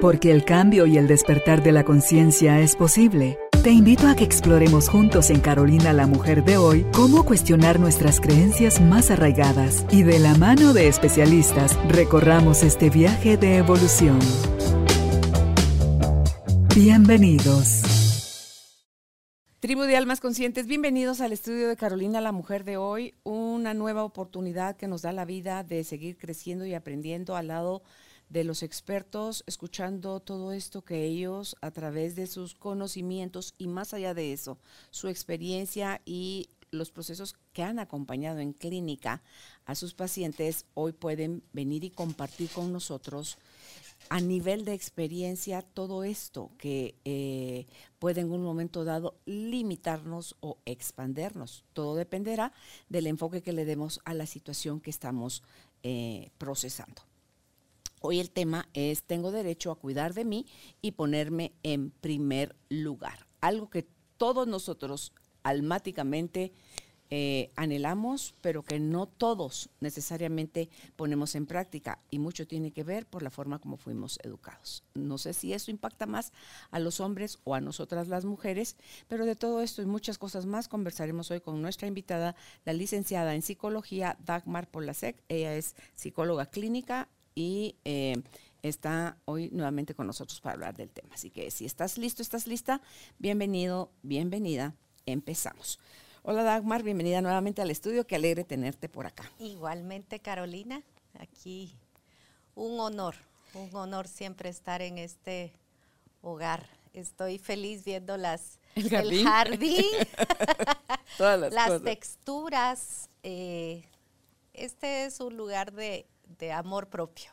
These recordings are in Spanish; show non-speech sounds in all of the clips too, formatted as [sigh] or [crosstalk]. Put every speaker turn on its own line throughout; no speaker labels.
Porque el cambio y el despertar de la conciencia es posible. Te invito a que exploremos juntos en Carolina la Mujer de hoy cómo cuestionar nuestras creencias más arraigadas y de la mano de especialistas recorramos este viaje de evolución. Bienvenidos.
Tribu de Almas Conscientes, bienvenidos al estudio de Carolina, la mujer de hoy, una nueva oportunidad que nos da la vida de seguir creciendo y aprendiendo al lado de los expertos, escuchando todo esto que ellos a través de sus conocimientos y más allá de eso, su experiencia y los procesos que han acompañado en clínica a sus pacientes, hoy pueden venir y compartir con nosotros a nivel de experiencia todo esto que eh, puede en un momento dado limitarnos o expandernos. Todo dependerá del enfoque que le demos a la situación que estamos eh, procesando. Hoy el tema es tengo derecho a cuidar de mí y ponerme en primer lugar. Algo que todos nosotros almáticamente eh, anhelamos, pero que no todos necesariamente ponemos en práctica y mucho tiene que ver por la forma como fuimos educados. No sé si eso impacta más a los hombres o a nosotras las mujeres, pero de todo esto y muchas cosas más conversaremos hoy con nuestra invitada, la licenciada en psicología Dagmar Polasek. Ella es psicóloga clínica y eh, está hoy nuevamente con nosotros para hablar del tema. Así que si estás listo, estás lista, bienvenido, bienvenida, empezamos. Hola Dagmar, bienvenida nuevamente al estudio, qué alegre tenerte por acá.
Igualmente Carolina, aquí un honor, un honor siempre estar en este hogar. Estoy feliz viendo las, el jardín, [laughs] Todas las, [laughs] texturas. Eh, este es un lugar de, amor propio.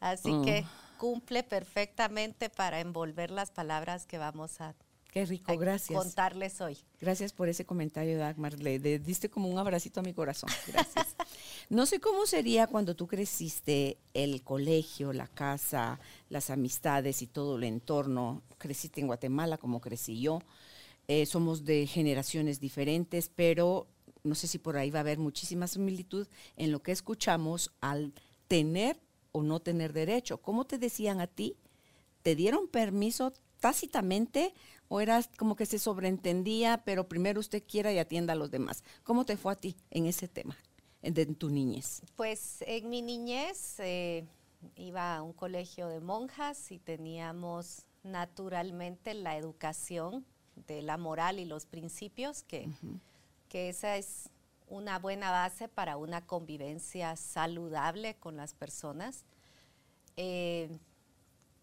Así que mm. cumple perfectamente para envolver las palabras que vamos a
Qué rico, gracias.
Contarles hoy.
Gracias por ese comentario, Dagmar. Le, diste como un abracito a mi corazón. Gracias. no sé cómo sería cuando tú creciste, el colegio, la casa, las amistades y todo el entorno. Creciste en Guatemala como crecí yo. Eh, somos de generaciones diferentes, pero no sé si por ahí va a haber muchísima similitud en lo que escuchamos al tener o no tener derecho. ¿Cómo te decían a ti? ¿Te dieron permiso tácitamente o eras como que se sobreentendía, pero primero usted quiera y atienda a los demás? ¿Cómo te fue a ti en ese tema, en, tu niñez?
Pues en mi niñez eh, iba a un colegio de monjas y teníamos naturalmente la educación de la moral y los principios, que, que esa es una buena base para una convivencia saludable con las personas. Eh,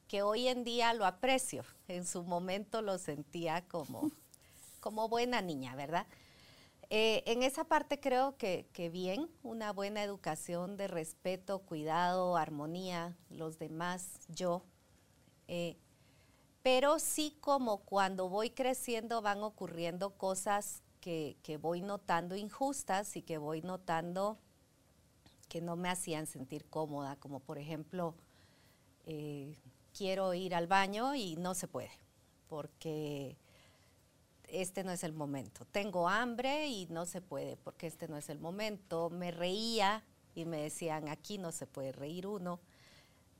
que hoy en día lo aprecio. En su momento lo sentía como, como buena niña, ¿verdad? Eh, en esa parte creo que, bien, una buena educación de respeto, cuidado, armonía, los demás, yo. Eh, pero sí como cuando voy creciendo van ocurriendo cosas que, voy notando injustas y que voy notando que no me hacían sentir cómoda, como por ejemplo eh, quiero ir al baño y no se puede, porque este no es el momento. Tengo hambre y no se puede, porque este no es el momento. Me reía y me decían, aquí no se puede reír uno.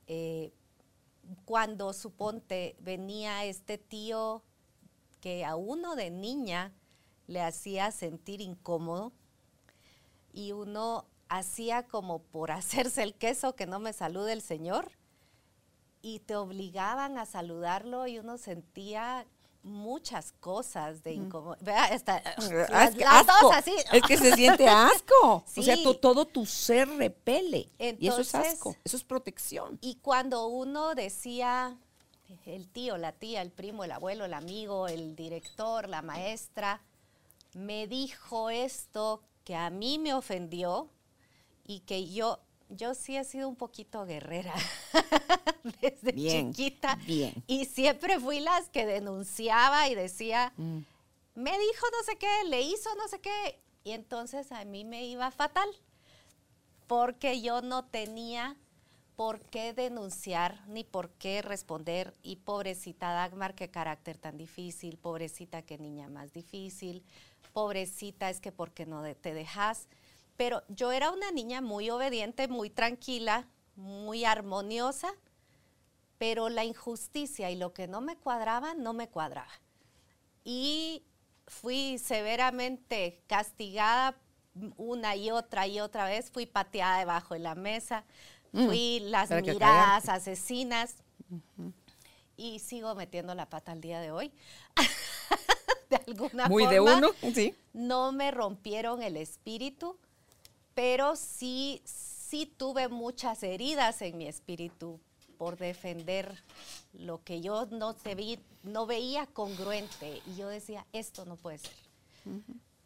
Eh, cuando suponte venía este tío que a uno de niña le hacía sentir incómodo y uno hacía como por [laughs] hacerse el queso que no me salude el señor y te obligaban a saludarlo y uno sentía muchas cosas de incomodidad.
Las, dos así. Es que se siente asco. O sea, todo tu ser repele. y eso es asco, eso es protección.
Y cuando uno decía, el tío, la tía, el primo, el abuelo, el amigo, el director, la maestra, me dijo esto que a mí me ofendió y que yo, yo sí he sido un poquito guerrera [laughs] desde chiquita. Bien. Y siempre fui las que denunciaba y decía, mm. me dijo no sé qué, le hizo no sé qué. Y entonces a mí me iba fatal, porque yo no tenía por qué denunciar ni por qué responder. Y pobrecita Dagmar, qué carácter tan difícil, pobrecita, qué niña más difícil, pobrecita, es que porque no te dejas. Pero yo era una niña muy obediente, muy tranquila, muy armoniosa, pero la injusticia y lo que no me cuadraba, no me cuadraba. Y fui severamente castigada una y otra y otra vez, fui pateada debajo de la mesa, mm, fui las miradas asesinas y sigo metiendo la pata al día de hoy. [laughs] de alguna
Muy de uno, sí.
No me rompieron el espíritu, pero sí, sí tuve muchas heridas en mi espíritu por defender lo que yo no, vi, no veía congruente. Y yo decía, esto no puede ser.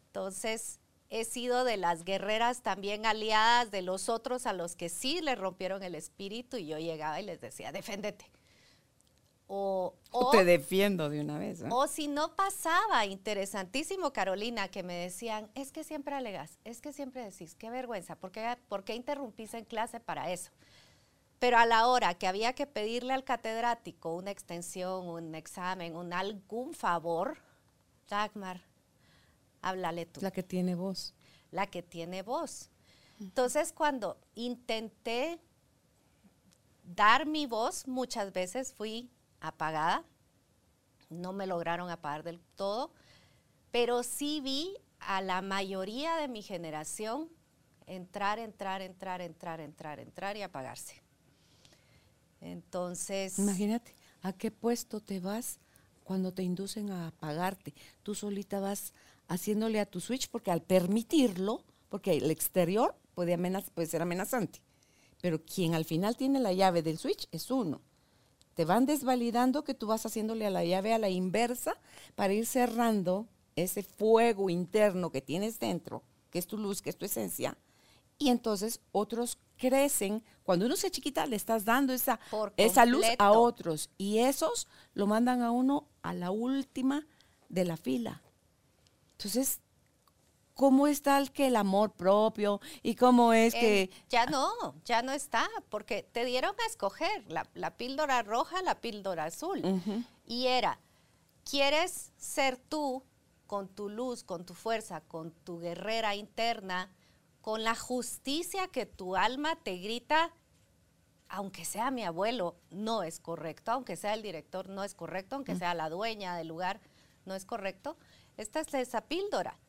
Entonces, he sido de las guerreras también aliadas de los otros a los que sí le rompieron el espíritu y yo llegaba y les decía, deféndete.
O, te defiendo de una vez.
O si no pasaba, interesantísimo, Carolina, que me decían, es que siempre alegas, es que siempre decís, qué vergüenza, ¿por qué, ¿por qué interrumpís en clase para eso? Pero a la hora que había que pedirle al catedrático una extensión, un examen, un algún favor, Dagmar, háblale tú.
La que tiene voz.
La que tiene voz. Entonces, cuando intenté dar mi voz, muchas veces fui apagada. No me lograron apagar del todo, pero sí vi a la mayoría de mi generación entrar, entrar, entrar, entrar, entrar, entrar y apagarse. Entonces...
Imagínate, ¿a qué puesto te vas cuando te inducen a apagarte? Tú solita vas haciéndole a tu switch porque al permitirlo, porque el exterior puede, puede ser amenazante, pero quien al final tiene la llave del switch es uno. Te van desvalidando que tú vas haciéndole a la llave a la inversa para ir cerrando ese fuego interno que tienes dentro, que es tu luz, que es tu esencia, y entonces otros crecen. Cuando uno se chiquita, le estás dando esa, esa luz a otros y esos lo mandan a uno a la última de la fila. Entonces, ¿cómo está el que el amor propio y cómo es que...
Ya no, ya no está, porque te dieron a escoger la, píldora roja, la píldora azul. Y era, ¿quieres ser tú con tu luz, con tu fuerza, con tu guerrera interna? con la justicia que tu alma te grita, aunque sea mi abuelo, no es correcto, aunque sea el director, no es correcto, aunque sea la dueña del lugar, no es correcto. Esta es esa píldora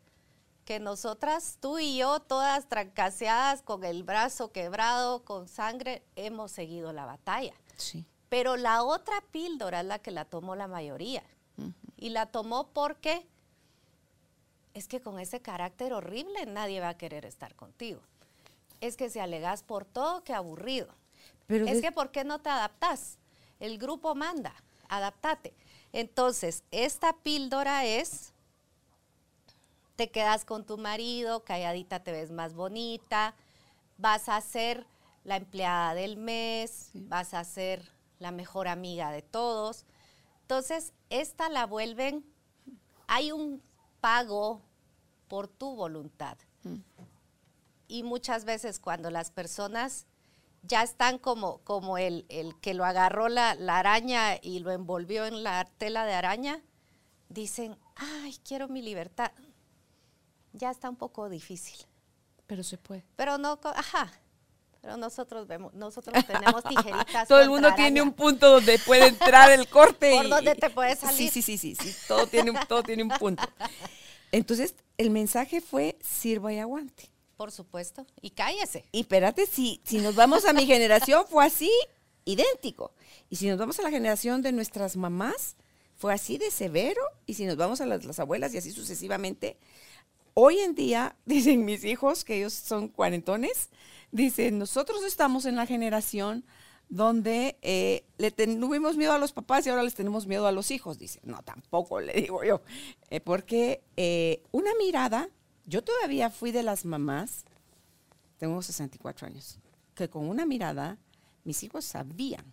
que nosotras, tú y yo, todas trancaseadas, con el brazo quebrado, con sangre, hemos seguido la batalla. Sí. Pero la otra píldora es la que la tomó la mayoría. Y la tomó porque es que con ese carácter horrible nadie va a querer estar contigo. Es que si alegas por todo, qué aburrido. Pero es que ¿por qué no te adaptas? El grupo manda, adaptate. Entonces, esta píldora es, te quedas con tu marido, calladita te ves más bonita, vas a ser la empleada del mes, vas a ser la mejor amiga de todos. Entonces, esta la vuelven, hay un pago por tu voluntad. Mm. Y muchas veces cuando las personas ya están como, como el, que lo agarró la, araña y lo envolvió en la tela de araña, dicen, ay, quiero mi libertad. Ya está un poco difícil.
Pero se puede.
Pero no, ajá. Pero nosotros vemos, nosotros tenemos [laughs] tijeritas.
todo el mundo tiene un punto donde puede entrar el corte.
Por donde te puedes salir.
Sí, sí, sí, sí, sí. Todo tiene, todo tiene un punto. [laughs] Entonces, el mensaje fue sirva y aguante.
Por supuesto. Y cállese.
Y espérate, si, si nos vamos a mi generación, fue así, idéntico. Y si nos vamos a la generación de nuestras mamás, fue así de severo. Y si nos vamos a las, abuelas y así sucesivamente, hoy en día, [laughs] dicen mis hijos, que ellos son cuarentones, dicen, nosotros estamos en la generación donde eh, le tuvimos miedo a los papás y ahora les tenemos miedo a los hijos. Dice, no, tampoco [laughs] le digo yo, eh, porque eh, una mirada, yo todavía fui de las mamás, tengo 64 años, que con una mirada mis hijos sabían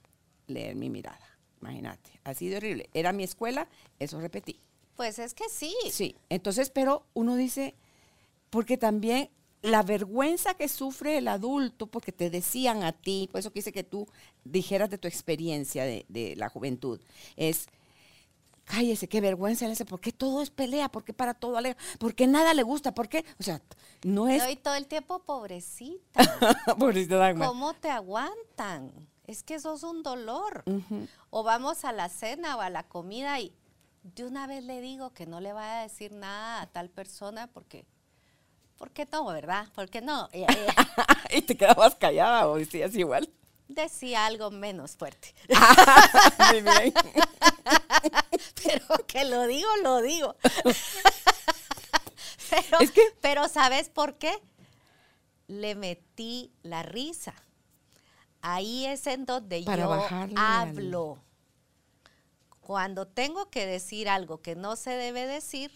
leer mi mirada. Imagínate, así de horrible. Era mi escuela, eso repetí.
Pues es que sí.
Sí, entonces, pero uno dice, porque también la vergüenza que sufre el adulto porque te decían a ti, por eso quise que tú dijeras de tu experiencia de, la juventud, es, cállese, qué vergüenza le hace, ¿por qué todo es pelea? ¿Por qué para todo alega? ¿Por qué nada le gusta? ¿Por qué? O sea, no es...
Estoy todo el tiempo pobrecita. [laughs] pobrecita Dagmar. ¿Cómo te aguantan? es que eso es un dolor. O vamos a la cena o a la comida y de una vez le digo que no le vaya a decir nada a tal persona porque, ¿por qué no, verdad? ¿Por qué no? Eh, eh, [laughs]
y te quedabas callada o decías igual.
decía algo menos fuerte. [laughs]
Muy bien. [laughs]
Pero que lo digo, lo digo. pero,
Es que-
pero ¿sabes por qué? Le metí la risa. Ahí es en donde
Para
yo
al-
hablo. Cuando tengo que decir algo que no se debe decir,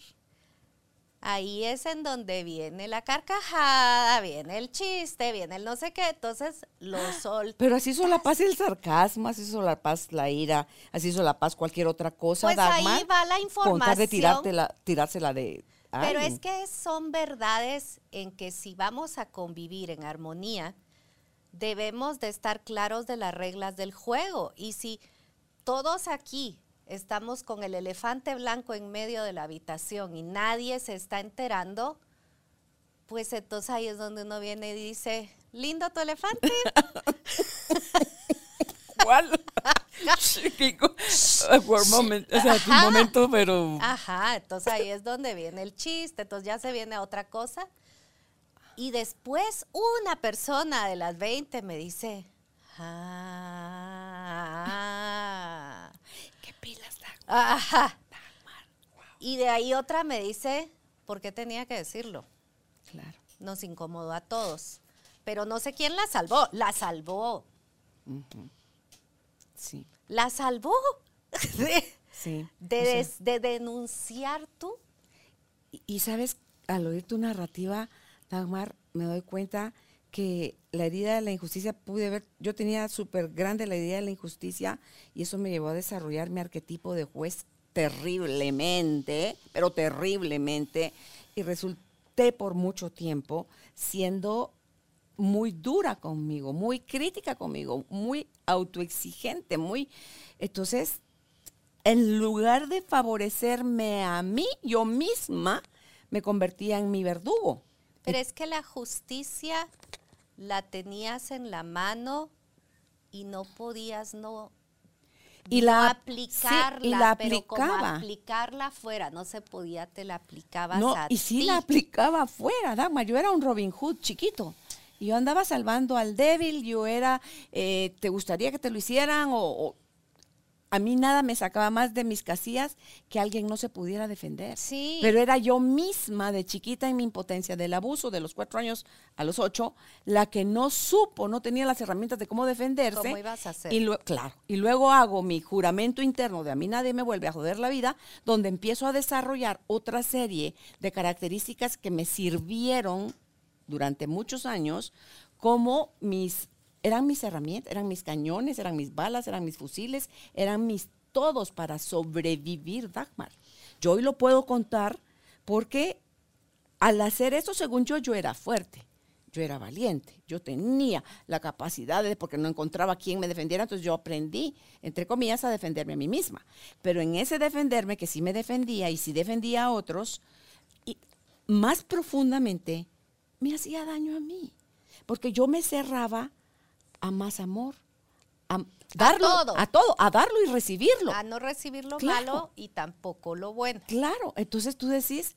ahí es en donde viene la carcajada, viene el chiste, viene el no sé qué. Entonces lo solté.
Pero así solapas el sarcasmo, así solapas la ira, así solapas cualquier otra cosa,
Pues ahí
Dagmar,
va la
Con tal de
información.
tirártela, tirársela de
Pero es que son verdades en que si vamos a convivir en armonía, debemos de estar claros de las reglas del juego. Y si todos aquí estamos con el elefante blanco en medio de la habitación y nadie se está enterando, pues entonces ahí es donde uno viene y dice, lindo tu elefante. [laughs]
¿Cuál? [laughs] Awkward moment, o sea,
Ajá.
momento, pero...
Ajá, entonces ahí es donde viene el chiste, entonces ya se viene a otra cosa. Y después una persona de las 20 me dice, ah,
¿Qué pilas, Dagmar?
Ajá. Y de ahí otra me dice, ¿por qué tenía que decirlo?
Claro.
Nos incomodó a todos. Pero no sé quién la salvó, la salvó,
Sí,
la salvó. [laughs] de
sí.
de des- de denunciar tú.
y, y sabes, al oír tu narrativa, Dagmar, me doy cuenta que la herida de la injusticia pude ver, yo tenía súper grande la herida de la injusticia y eso me llevó a desarrollar mi arquetipo de juez terriblemente, pero terriblemente, y resulté por mucho tiempo siendo muy dura conmigo, muy crítica conmigo, muy autoexigente, muy... Entonces, en lugar de favorecerme a mí, yo misma me convertía en mi verdugo.
Pero es que la justicia la tenías en la mano y no podías no,
Y
no
la-
aplicarla,
sí, y la
pero como
aplicaba.
aplicarla afuera no se podía, te la aplicabas
No,
a
y sí
ti.
la aplicaba afuera, Dagmar. Yo era un Robin Hood chiquito. Y yo andaba salvando al débil, yo era, eh, ¿te gustaría que te lo hicieran? O, o- a mí nada me sacaba más de mis casillas que alguien no se pudiera defender.
Sí.
Pero era yo misma de chiquita en mi impotencia del abuso de los cuatro años a los ocho, la que no supo, no tenía las herramientas de cómo defenderse.
¿Cómo ibas a hacer?
Y lue- claro, y luego hago mi juramento interno de a mí nadie me vuelve a joder la vida, donde empiezo a desarrollar otra serie de características que me sirvieron durante muchos años como mis, eran mis herramientas, eran mis cañones, eran mis balas, eran mis fusiles, eran mis todos para sobrevivir, Dagmar. Yo hoy lo puedo contar porque al hacer eso, según yo, yo era fuerte. Yo era valiente, yo tenía la capacidad de, porque no encontraba quien me defendiera, entonces yo aprendí, entre comillas, a defenderme a mí misma. Pero en ese defenderme, que sí me defendía y sí defendía a otros, y más profundamente me hacía daño a mí, porque yo me cerraba a más amor, a darlo,
todo.
a todo, a darlo y recibirlo.
A no recibir lo
Claro.
malo y tampoco lo bueno.
Claro, entonces tú decís,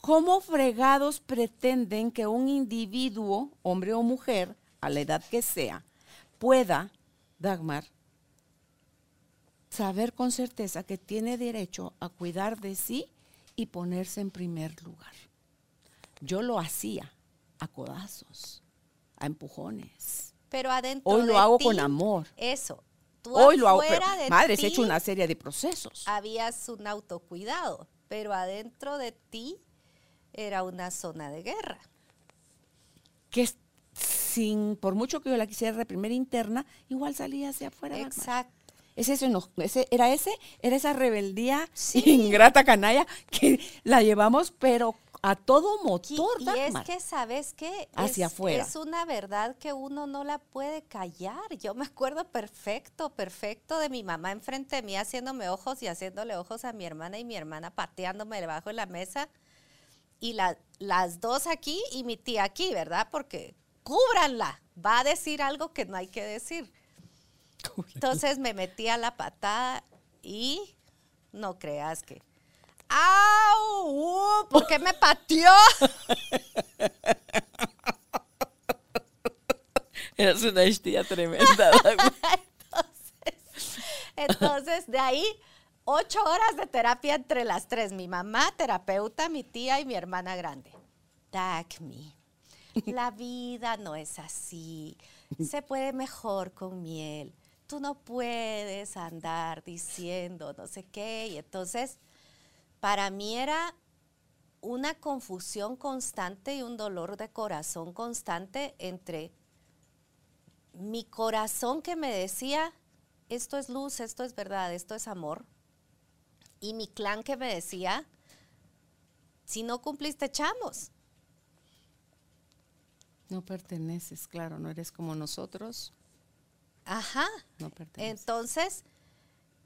¿cómo fregados pretenden que un individuo, hombre o mujer, a la edad que sea, pueda, Dagmar, saber con certeza que tiene derecho a cuidar de sí y ponerse en primer lugar? Yo lo hacía a codazos, a empujones.
Pero adentro
Hoy lo
de
hago
ti,
con amor.
Eso. Tú
Hoy lo hago, pero,
de
madre, se
ti
ha hecho una serie de procesos.
habías un autocuidado, pero adentro de ti era una zona de guerra.
que sin, por mucho que yo la quisiera reprimir interna, igual salía hacia afuera.
Exacto.
Es eso, eno- ese, era ese, era esa rebeldía
Sí.
ingrata canalla que la llevamos, pero a todo
Y,
motor,
y es
Dagmar.
que, ¿sabes qué?
Hacia
es,
afuera.
Es una verdad que uno no la puede callar. Yo me acuerdo perfecto, perfecto de mi mamá enfrente de mí haciéndome ojos y haciéndole ojos a mi hermana y mi hermana pateándome debajo de la mesa. Y la- las dos aquí y mi tía aquí, ¿verdad? Porque cúbranla. Va a decir algo que no hay que decir. [laughs] Entonces me metí a la patada y no creas que. ¡Au! Uh, ¿Por qué me pateó? [laughs]
Eres una hostia tremenda. [laughs]
entonces, entonces, de ahí, ocho horas de terapia entre las tres. Mi mamá, terapeuta, mi tía y mi hermana grande. Dagme. La vida no es así. Se puede mejor con miel. Tú no puedes andar diciendo no sé qué. Y entonces, para mí era una confusión constante y un dolor de corazón constante entre mi corazón que me decía, esto es luz, esto es verdad, esto es amor, y mi clan que me decía, si no cumpliste, echamos.
No perteneces, claro, no eres como nosotros.
Ajá.
No perteneces.
Entonces,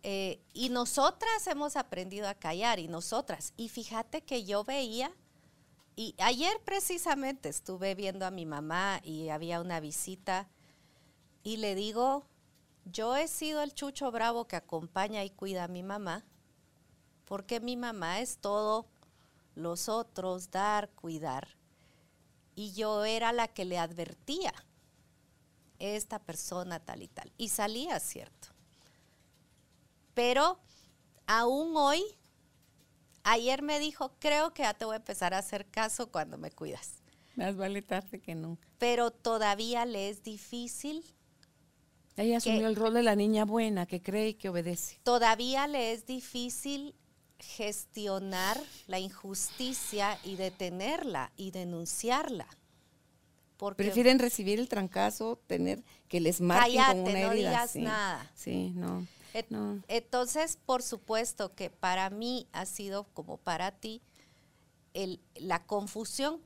eh, y nosotras hemos aprendido a callar, y nosotras. Y fíjate que yo veía, y ayer precisamente estuve viendo a mi mamá y había una visita, y le digo, yo he sido el chucho bravo que acompaña y cuida a mi mamá, porque mi mamá es todo los otros, dar, cuidar y yo era la que le advertía, esta persona tal y tal. Y salía cierto. Pero aún hoy, ayer me dijo, creo que ya te voy a empezar a hacer caso cuando me cuidas.
Más vale tarde que nunca.
Pero todavía le es difícil.
Ella asumió el rol de la niña buena que cree y que obedece.
Todavía le es difícil gestionar la injusticia y detenerla y denunciarla.
Porque Prefieren recibir el trancazo, tener que les marquen con una
no digas nada.
Sí, no,
Entonces, por supuesto que para mí ha sido como para ti el, la confusión.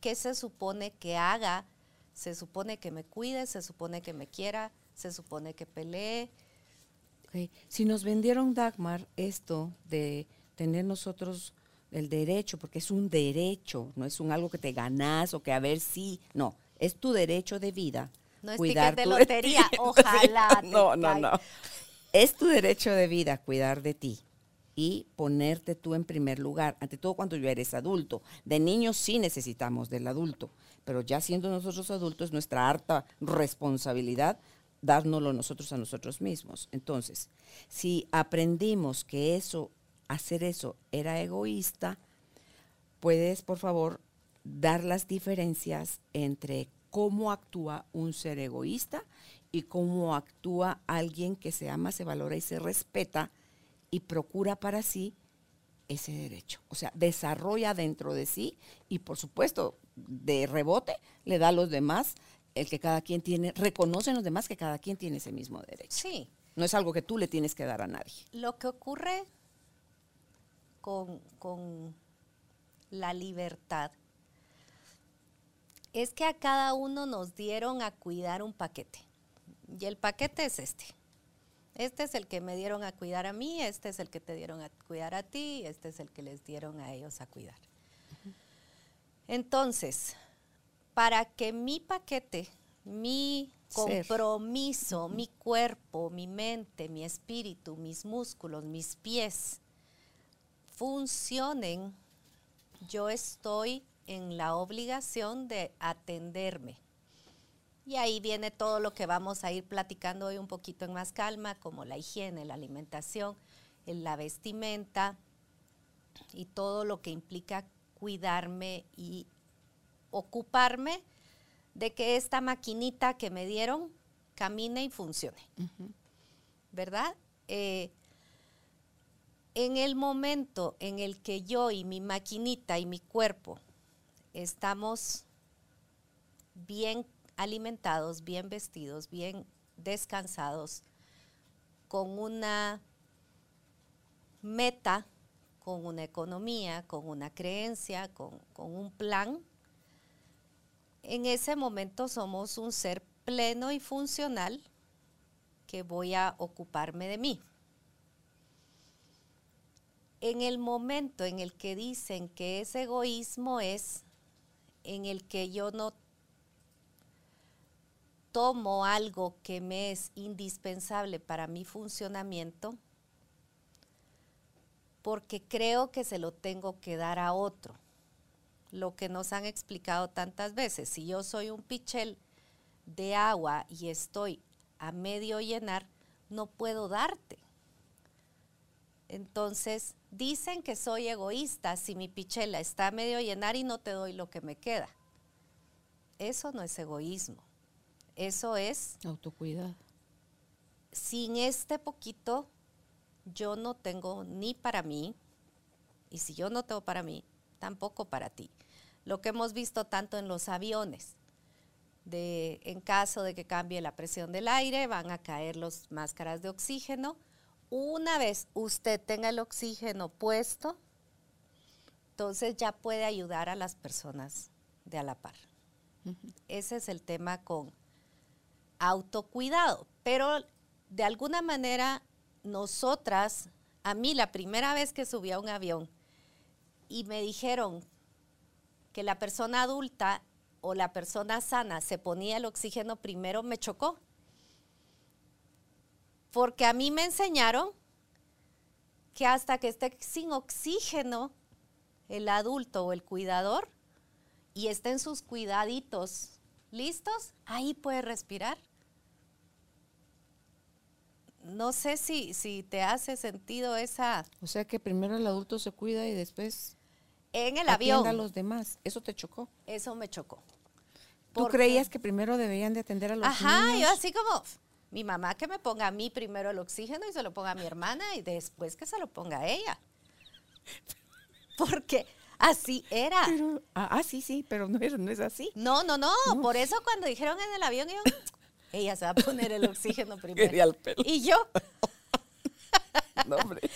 ¿Qué se supone que haga? Se supone que me cuide, se supone que me quiera, se supone que pelee,
si nos vendieron Dagmar esto de tener nosotros el derecho, porque es un derecho, no es un algo que te ganas o que a ver si, no, es tu derecho de vida.
No es cuidar de lotería, [laughs] ojalá.
no, no, no. Es tu derecho de vida cuidar de ti y ponerte tú en primer lugar, ante todo cuando ya eres adulto. De niños sí necesitamos del adulto, pero ya siendo nosotros adultos, nuestra harta responsabilidad dárnoslo nosotros a nosotros mismos. Entonces, si aprendimos que eso, hacer eso era egoísta, puedes, por favor, dar las diferencias entre cómo actúa un ser egoísta y cómo actúa alguien que se ama, se valora y se respeta y procura para sí ese derecho. O sea, desarrolla dentro de sí y por supuesto, de rebote, le da a los demás el que cada quien tiene, reconocen los demás que cada quien tiene ese mismo derecho.
Sí.
No es algo que tú le tienes que dar a nadie.
Lo que ocurre con, con la libertad es que a cada uno nos dieron a cuidar un paquete. Y el paquete es este. Este es el que me dieron a cuidar a mí, este es el que te dieron a cuidar a ti, este es el que les dieron a ellos a cuidar. Entonces, para que mi paquete, mi compromiso, mi cuerpo, mi mente, mi espíritu, mis músculos, mis pies funcionen, yo estoy en la obligación de atenderme. Y ahí viene todo lo que vamos a ir platicando hoy un poquito en más calma, como la higiene, la alimentación, la vestimenta y todo lo que implica cuidarme y ocuparme de que esta maquinita que me dieron camine y funcione. ¿Verdad? Eh, en el momento en el que yo y mi maquinita y mi cuerpo estamos bien alimentados, bien vestidos, bien descansados, con una meta, con una economía, con una creencia, con, con un plan, en ese momento somos un ser pleno y funcional que voy a ocuparme de mí. En el momento en el que dicen que ese egoísmo es en el que yo no tomo algo que me es indispensable para mi funcionamiento porque creo que se lo tengo que dar a otro. Lo que nos han explicado tantas veces, si yo soy un pichel de agua y estoy a medio llenar, no puedo darte. Entonces, dicen que soy egoísta si mi pichela está medio llenar y no te doy lo que me queda. Eso no es egoísmo. Eso es...
Autocuidado.
Sin este poquito, yo no tengo ni para mí, y si yo no tengo para mí, tampoco para ti. Lo que hemos visto tanto en los aviones, de, en caso de que cambie la presión del aire, van a caer las máscaras de oxígeno. Una vez usted tenga el oxígeno puesto, entonces ya puede ayudar a las personas de a la par. Ese es el tema con autocuidado. Pero de alguna manera nosotras, a mí la primera vez que subí a un avión y me dijeron que la persona adulta o la persona sana se ponía el oxígeno primero, me chocó. Porque a mí me enseñaron que hasta que esté sin oxígeno el adulto o el cuidador y estén sus cuidaditos listos, ahí puede respirar no sé si, si te hace sentido esa...
O sea que primero el adulto se cuida y después...
En el avión.
a los demás. ¿Eso te chocó?
Eso me chocó.
¿Tú creías que primero deberían de atender a los
Ajá, yo así como, mi mamá que me ponga a mí primero el oxígeno y se lo ponga a mi hermana y después que se lo ponga a ella. Porque así era.
ah, ah, sí, sí, pero no es, no es así.
No, no, no, Por eso cuando dijeron en el avión, yo, [laughs] ella se va a poner el oxígeno [laughs] primero. Y yo. [laughs]
No, hombre.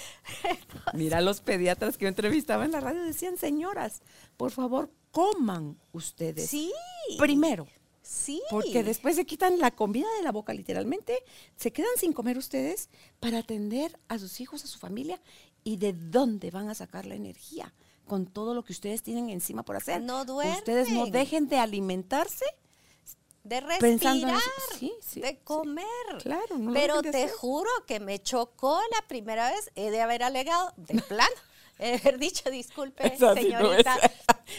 Mira, los pediatras que yo entrevistaba en la radio decían, señoras, por favor, coman ustedes.
Sí.
Primero.
Sí.
Porque después se quitan la comida de la boca, literalmente. Se quedan sin comer ustedes para atender a sus hijos, a su familia. ¿Y de dónde van a sacar la energía? Con todo lo que ustedes tienen encima por hacer.
No duermen.
Ustedes no dejen de alimentarse
de respirar, de comer.
Claro,
Pero te juro que me chocó la primera vez, he de haber alegado, de [laughs] plano, he de haber dicho, disculpe, señorita.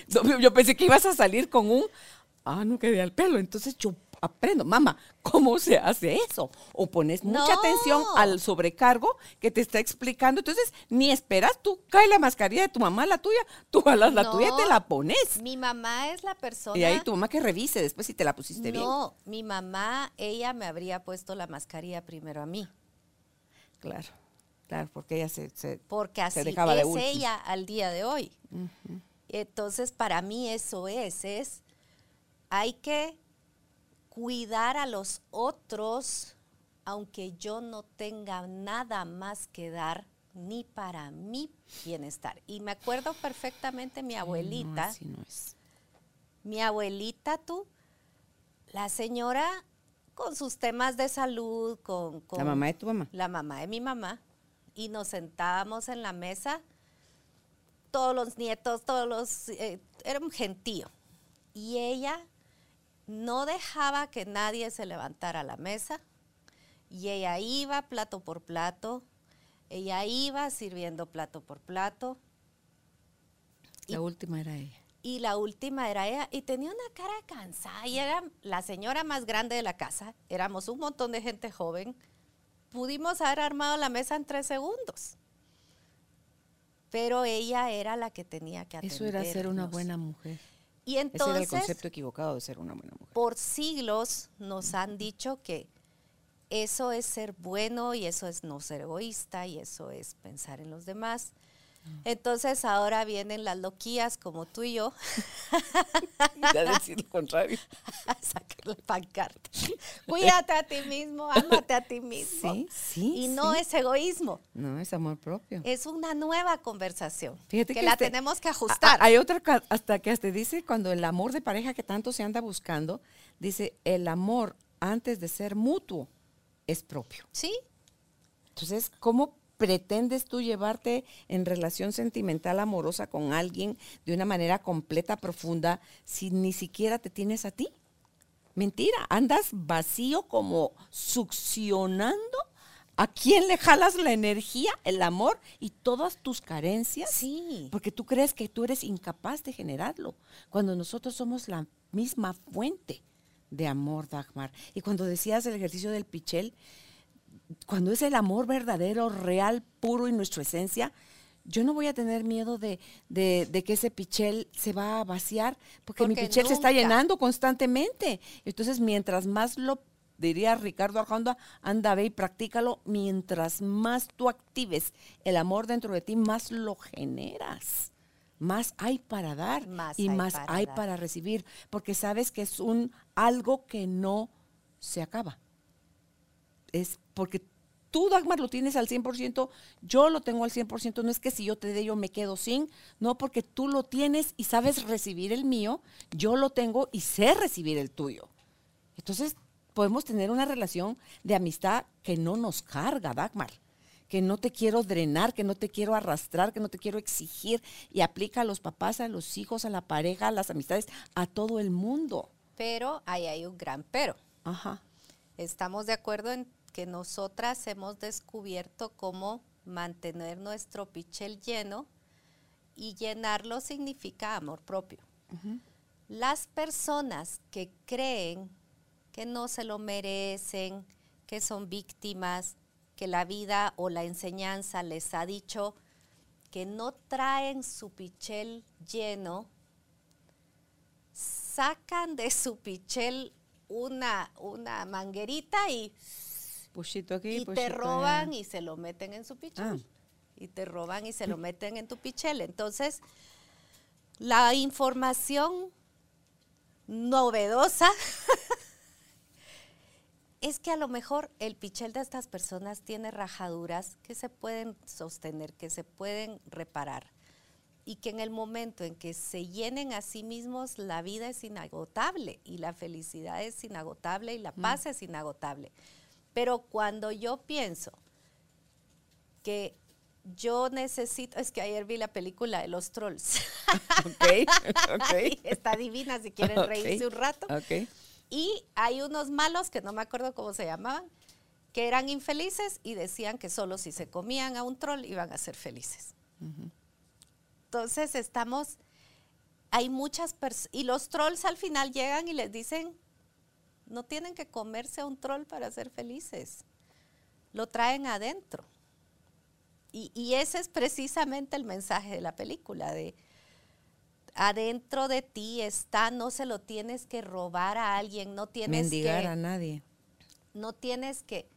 [laughs]
yo pensé que ibas a salir con un, ah, no quedé al pelo, entonces yo aprendo, mamá, ¿cómo se hace eso? O pones mucha atención al sobrecargo que te está explicando, entonces ni esperas, tú cae la mascarilla de tu mamá, la tuya, tú jalas la tuya y te la pones.
Mi mamá es la persona.
Y ahí tu mamá que revise después si te la pusiste bien.
No, mi mamá, ella me habría puesto la mascarilla primero a mí.
Claro, claro, porque ella se,
porque así dejaba es ella al día de hoy. Entonces, para mí eso es, es, hay que cuidar a los otros, aunque yo no tenga nada más que dar ni para mi bienestar. Y me acuerdo perfectamente mi abuelita.
No, es.
Mi abuelita, tú, la señora con sus temas de salud, con,
La mamá de tu mamá.
La mamá de mi mamá. Y nos sentábamos en la mesa, todos los nietos, todos los... Eh, era un gentío. Y ella no dejaba que nadie se levantara a la mesa y ella iba plato por plato, ella iba sirviendo plato por plato.
La última era ella.
Y la última era ella y tenía una cara cansada y era la señora más grande de la casa, éramos un montón de gente joven, pudimos haber armado la mesa en tres segundos. Pero ella era la que tenía que atender.
Eso era ser una buena mujer.
Y entonces,
Ese era el concepto equivocado de ser una buena mujer.
Por siglos nos han dicho que eso es ser bueno y eso es no ser egoísta y eso es pensar en los demás. Entonces ahora vienen las loquías como tú y yo. [laughs]
ya decir lo contrario.
a sacar la pancarta. Cuídate a ti mismo, ámate a ti mismo.
Sí, sí.
Y no es egoísmo.
No, es amor propio.
Es una nueva conversación. Fíjate que, la este, tenemos que ajustar.
hay otra hasta que hasta dice cuando el amor de pareja que tanto se anda buscando, dice el amor antes de ser mutuo es propio.
Sí.
Entonces, ¿cómo pretendes tú llevarte en relación sentimental amorosa con alguien de una manera completa, profunda, si ni siquiera te tienes a ti? Mentira, andas vacío como succionando. ¿A quién le jalas la energía, el amor y todas tus carencias?
Sí.
Porque tú crees que tú eres incapaz de generarlo, cuando nosotros somos la misma fuente de amor, Dagmar. Y cuando decías el ejercicio del pichel, cuando es el amor verdadero, real, puro y nuestra esencia, yo no voy a tener miedo de, de, que ese pichel se va a vaciar, porque, mi pichel se está llenando constantemente. Entonces, mientras más lo, diría Ricardo Arjona, anda, ve y practícalo, mientras más tú actives el amor dentro de ti, más lo generas. Más hay para dar y más hay para recibir, porque sabes que es un algo que no se acaba. Es porque tú, Dagmar, lo tienes al 100%, yo lo tengo al 100%, no es que si yo te dé yo me quedo sin, no, porque tú lo tienes y sabes recibir el mío, yo lo tengo y sé recibir el tuyo. Entonces, podemos tener una relación de amistad que no nos carga, Dagmar, que no te quiero drenar, que no te quiero arrastrar, que no te quiero exigir y aplica a los papás, a los hijos, a la pareja, a las amistades, a todo el mundo.
Pero ahí hay un gran pero.
Ajá.
Estamos de acuerdo en que nosotras hemos descubierto cómo mantener nuestro pichel lleno y llenarlo significa amor propio. Las personas que creen que no se lo merecen, que son víctimas, que la vida o la enseñanza les ha dicho que no traen su pichel lleno, sacan de su pichel una, una manguerita y y te roban y se lo meten en su pichel. Ah. Y te roban y se lo meten en tu pichel. Entonces, la información novedosa [laughs] es que a lo mejor el pichel de estas personas tiene rajaduras que se pueden sostener, que se pueden reparar y que en el momento en que se llenen a sí mismos, la vida es inagotable y la felicidad es inagotable y la mm. paz es inagotable. Pero cuando yo pienso que yo necesito, es que ayer vi la película de los trolls. [laughs]
ok, ok. [laughs]
Está divina si quieren reírse un rato.
Ok.
Y hay unos malos, que no me acuerdo cómo se llamaban, que eran infelices y decían que solo si se comían a un troll iban a ser felices. Entonces estamos, hay muchas personas, y los trolls al final llegan y les dicen, no tienen que comerse a un troll para ser felices. Lo traen adentro. Y, ese es precisamente el mensaje de la película, de adentro de ti está, no se lo tienes que robar a alguien, no tienes
Mendigar a nadie.
No tienes que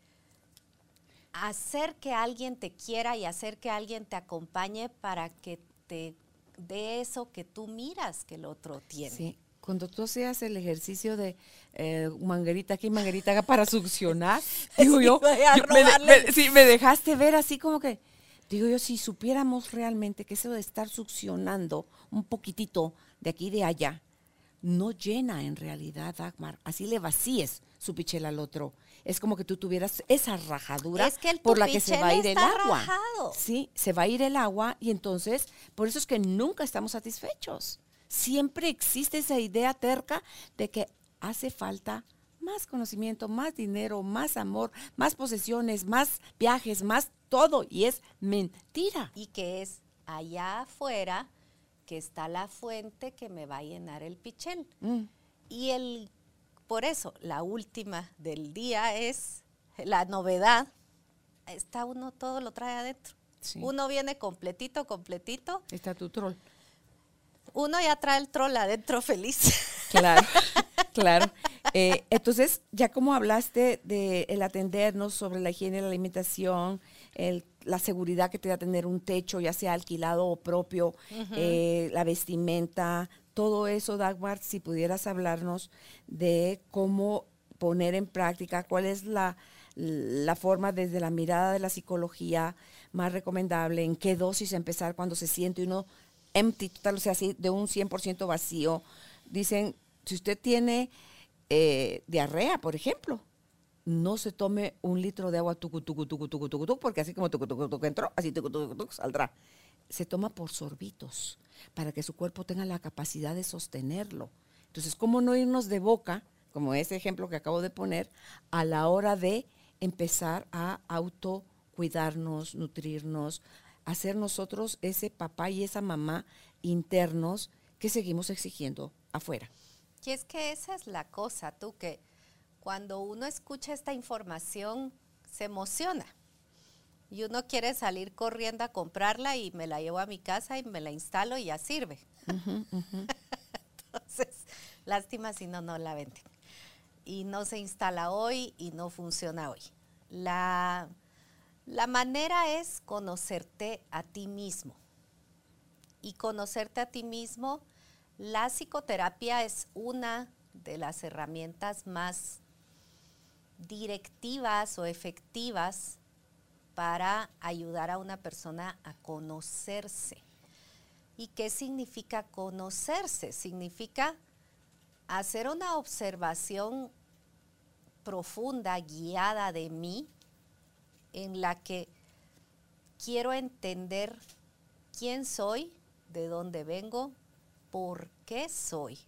hacer que alguien te quiera y hacer que alguien te acompañe para que te dé eso que tú miras que el otro tiene.
Sí cuando tú hacías el ejercicio de eh, manguerita aquí, manguerita acá para succionar, [laughs] digo yo, me, me dejaste ver así como que, digo yo, si supiéramos realmente que eso de estar succionando un poquitito de aquí y de allá, no llena en realidad, Dagmar, así le vacíes su pichel al otro. Es como que tú tuvieras esa rajadura por la que se va a ir el agua. Sí, se va a ir el agua y entonces, por eso es que nunca estamos satisfechos siempre existe esa idea terca de que hace falta más conocimiento, más dinero, más amor, más posesiones, más viajes, más todo. Y es mentira.
Y que es allá afuera que está la fuente que me va a llenar el pichel. Mm. Y el, por eso, la última del día es la novedad. Está uno, todo lo trae adentro. Uno viene completito, completito.
Está tu troll
uno ya trae el troll adentro feliz. [laughs]
Claro, claro. Eh, entonces, ya como hablaste de el atendernos sobre la higiene, la alimentación, la seguridad que te da tener un techo, ya sea alquilado o propio, eh, la vestimenta, todo eso, Dagmar, si pudieras hablarnos de cómo poner en práctica, cuál es la, la forma desde la mirada de la psicología más recomendable, en qué dosis empezar cuando se siente uno empty, total, o sea, así de un 100% vacío. Dicen, si usted tiene eh, diarrea, por ejemplo, no se tome un litro de agua tucu, tucu, tucu, tucu, tucu, tucu porque así como tucu, tucu, tucu entró, así tucu, tucu, tucu, saldrá. Se toma por sorbitos para que su cuerpo tenga la capacidad de sostenerlo. Entonces, ¿cómo no irnos de boca como ese ejemplo que acabo de poner, a la hora de empezar a autocuidarnos, nutrirnos, hacer nosotros ese papá y esa mamá internos que seguimos exigiendo afuera.
Y es que esa es la cosa, tú, que cuando uno escucha esta información se emociona. Y uno quiere salir corriendo a comprarla y me la llevo a mi casa y me la instalo y ya sirve. [laughs] Entonces, lástima si no, no la venden. Y no se instala hoy y no funciona hoy. La, la manera es conocerte a ti mismo. Y conocerte a ti mismo, la psicoterapia es una de las herramientas más directivas o efectivas para ayudar a una persona a conocerse. ¿Y qué significa conocerse? Significa hacer una observación profunda, guiada de mí, en la que quiero entender quién soy, de dónde vengo, por qué soy.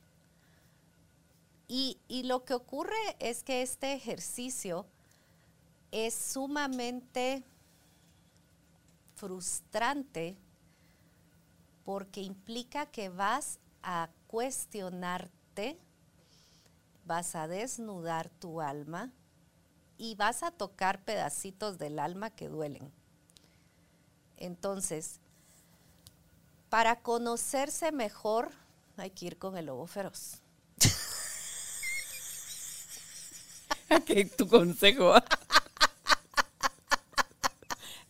Y, y, lo que ocurre es que este ejercicio es sumamente frustrante porque implica que vas a cuestionarte, vas a desnudar tu alma y vas a tocar pedacitos del alma que duelen. Entonces, para conocerse mejor, hay que ir con el lobo feroz. [laughs]
¿Qué tu consejo? [laughs]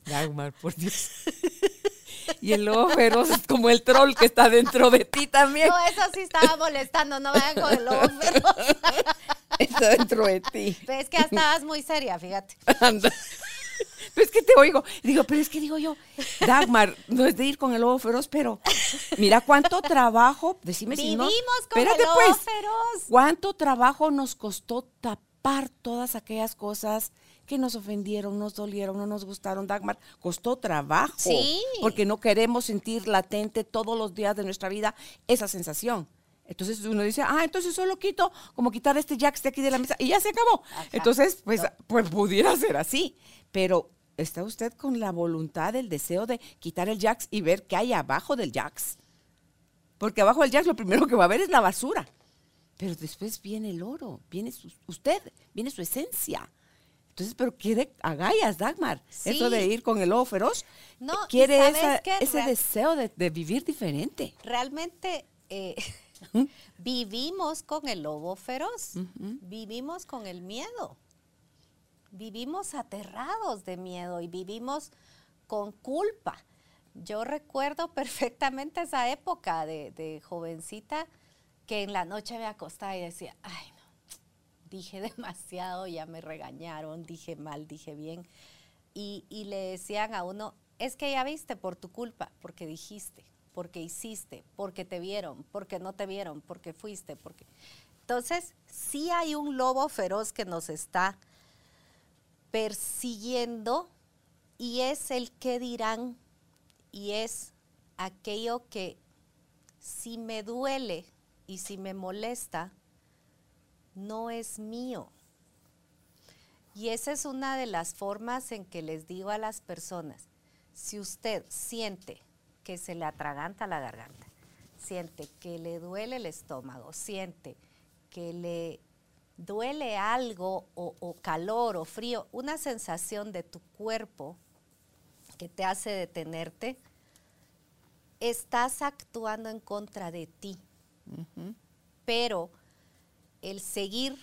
Dagmar, por Dios. [laughs] Y el lobo feroz es como el troll que está dentro de ti también.
No, eso sí estaba molestando, no vayan con el lobo feroz. [laughs]
Está dentro de ti.
Pero es que estabas muy seria, fíjate.
Anda. Pero es que te oigo. Digo, pero es que digo yo, Dagmar, no es de ir con el lobo feroz, pero mira cuánto trabajo, decime si no.
Vivimos con el lobo
pues,
feroz.
cuánto trabajo nos costó tapar todas aquellas cosas que nos ofendieron, nos dolieron, no nos gustaron, Dagmar. Costó trabajo.
Sí.
Porque no queremos sentir latente todos los días de nuestra vida esa sensación. Entonces uno dice, ah, entonces solo quito, como quitar este jack de aquí de la mesa y ya se acabó.
Ajá.
Entonces, pues, pues pudiera ser así. Pero está usted con la voluntad, el deseo de quitar el jacks y ver qué hay abajo del jacks. Porque abajo del jacks lo primero que va a ver es la basura. Pero después viene el oro, viene su- usted, viene su esencia. Entonces, pero quiere agallas, Dagmar. Eso de ir con el lobo feroz.
No,
quiere
¿sabes
esa- ese deseo de, de vivir diferente.
Realmente eh, [laughs] vivimos con el lobo feroz, vivimos con el miedo, vivimos aterrados de miedo y vivimos con culpa. Yo recuerdo [laughs] perfectamente esa época de, de jovencita que en la noche me acostaba y decía, ay no, dije [laughs] demasiado, ya me regañaron, dije mal, dije bien. Y, y le decían a uno, es que ya viste por tu culpa, porque dijiste, porque hiciste, porque te vieron, porque no te vieron, porque fuiste, porque... Entonces, sí hay un lobo feroz que nos está persiguiendo y es el que dirán y es aquello que si me duele y si me molesta, no es mío. Y esa es una de las formas en que les digo a las personas, si usted siente que se le atraganta la garganta, siente que le duele el estómago, siente que le duele algo o, o calor o frío, una sensación de tu cuerpo que te hace detenerte, estás actuando en contra de ti. Pero el seguir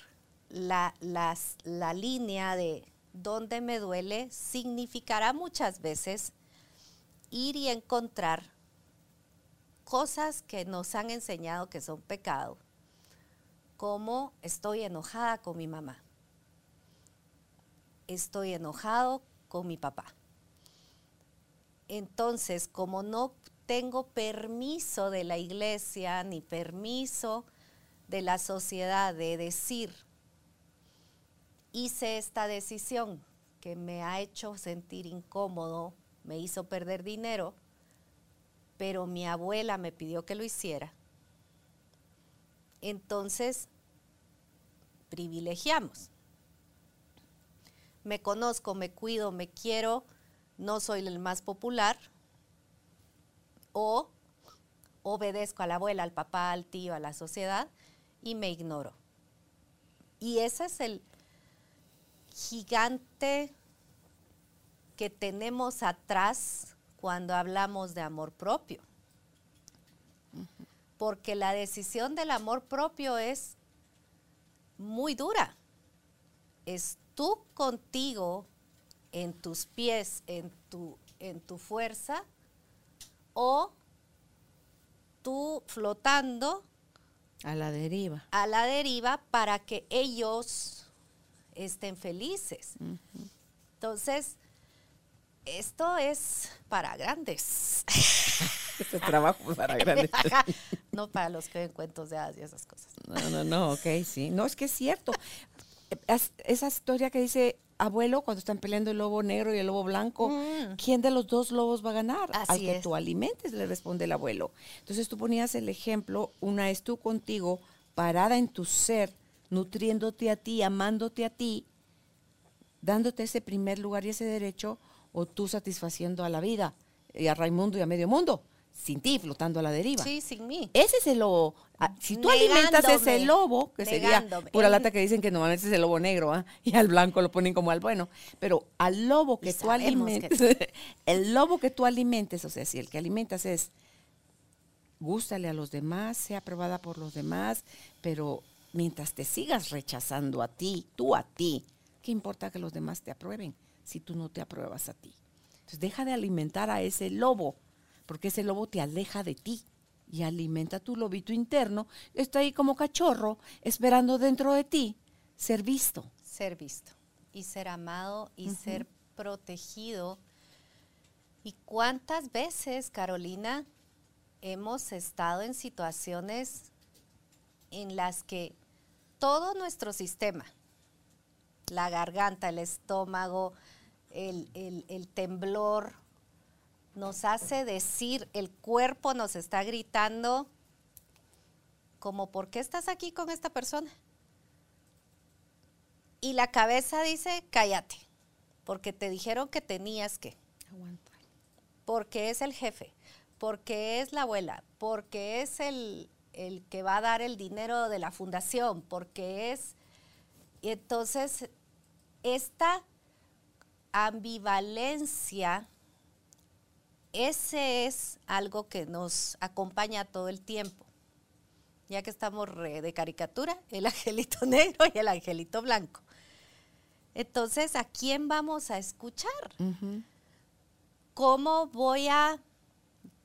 la, la línea de dónde me duele significará muchas veces ir y encontrar cosas que nos han enseñado que son pecado, como estoy enojada con mi mamá, estoy enojado con mi papá. Entonces, como no tengo permiso de la iglesia ni permiso de la sociedad de decir, hice esta decisión que me ha hecho sentir incómodo, me hizo perder dinero, pero mi abuela me pidió que lo hiciera. Entonces, privilegiamos. Me conozco, me cuido, me quiero, no soy el más popular, o obedezco a la abuela, al papá, al tío, a la sociedad y me ignoro. Y ese es el gigante que tenemos atrás cuando hablamos de amor propio. Porque la decisión del amor propio es muy dura. Es tú contigo, en tus pies, en tu, en tu fuerza, o tú flotando
a la deriva.
A la deriva para que ellos estén felices. Entonces, esto es para grandes. [laughs]
este trabajo para grandes. [laughs]
no para los que ven cuentos de hadas y esas cosas.
No, no, no, ok, sí. No, es que es cierto. esa historia que dice abuelo cuando están peleando el lobo negro y el lobo blanco, mm. ¿quién de los dos lobos va a ganar? Al que tú alimentes, le responde el abuelo. Entonces tú ponías el ejemplo, una es tú contigo, parada en tu ser, nutriéndote a ti, amándote a ti, dándote ese primer lugar y ese derecho, o tú satisfaciendo a la vida y a Raimundo y a medio mundo sin ti, flotando a la deriva.
Sí, sin mí.
Ese es el lobo. Ah, si tú alimentas ese lobo, que sería pura lata [laughs] que dicen que normalmente es el lobo negro, ¿ah? y al blanco lo ponen como al bueno, pero al lobo que tú alimentes, [laughs] el lobo que tú alimentes, o sea, si el que alimentas es gústale a los demás, sea aprobada por los demás, pero mientras te sigas rechazando a ti, tú a ti, ¿qué importa que los demás te aprueben si tú no te apruebas a ti? Entonces deja de alimentar a ese lobo porque ese lobo te aleja de ti y alimenta tu lobito interno, está ahí como cachorro, esperando dentro de ti ser visto.
Ser visto y ser amado y ser protegido. ¿Y cuántas veces, Carolina, hemos estado en situaciones en las que todo nuestro sistema, la garganta, el estómago, el, el temblor, nos hace decir, el cuerpo nos está gritando, como, ¿por qué estás aquí con esta persona? Y la cabeza dice, cállate, porque te dijeron que tenías que. Aguantar. Porque es el jefe, porque es la abuela, porque es el, el que va a dar el dinero de la fundación, porque es... Y entonces, esta ambivalencia ese es algo que nos acompaña todo el tiempo. Ya que estamos de caricatura, [laughs] el angelito negro y el angelito blanco. Entonces, ¿a quién vamos a escuchar? ¿Cómo voy a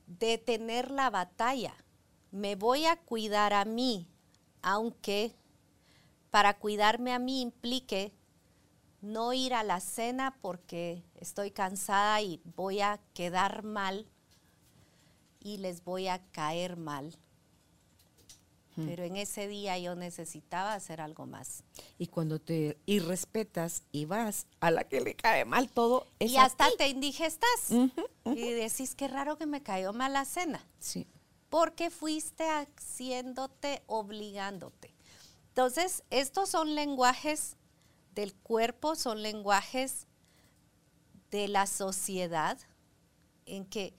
detener la batalla? Me voy a cuidar a mí, aunque para cuidarme a mí implique no ir a la cena porque estoy cansada y voy a quedar mal y les voy a caer mal. Hmm. Pero en ese día yo necesitaba hacer algo más.
Y cuando te irrespetas y vas a la que le cae mal todo,
es Y hasta te indigestas. Y decís, qué raro que me cayó mal la cena.
Sí.
Porque fuiste haciéndote, obligándote. Entonces, estos son lenguajes del cuerpo son lenguajes de la sociedad en que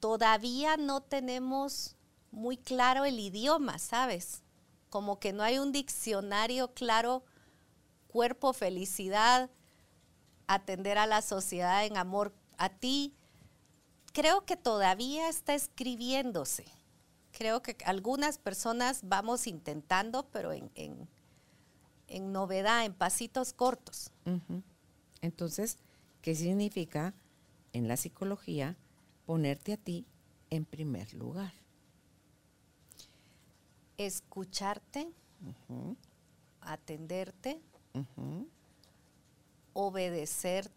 todavía no tenemos muy claro el idioma, ¿sabes? Como que no hay un diccionario claro, cuerpo, felicidad, atender a la sociedad en amor a ti. Creo que todavía está escribiéndose. Creo que algunas personas vamos intentando, pero en, en novedad, en pasitos cortos.
Entonces, ¿qué significa en la psicología ponerte a ti en primer lugar?
Escucharte, atenderte, obedecer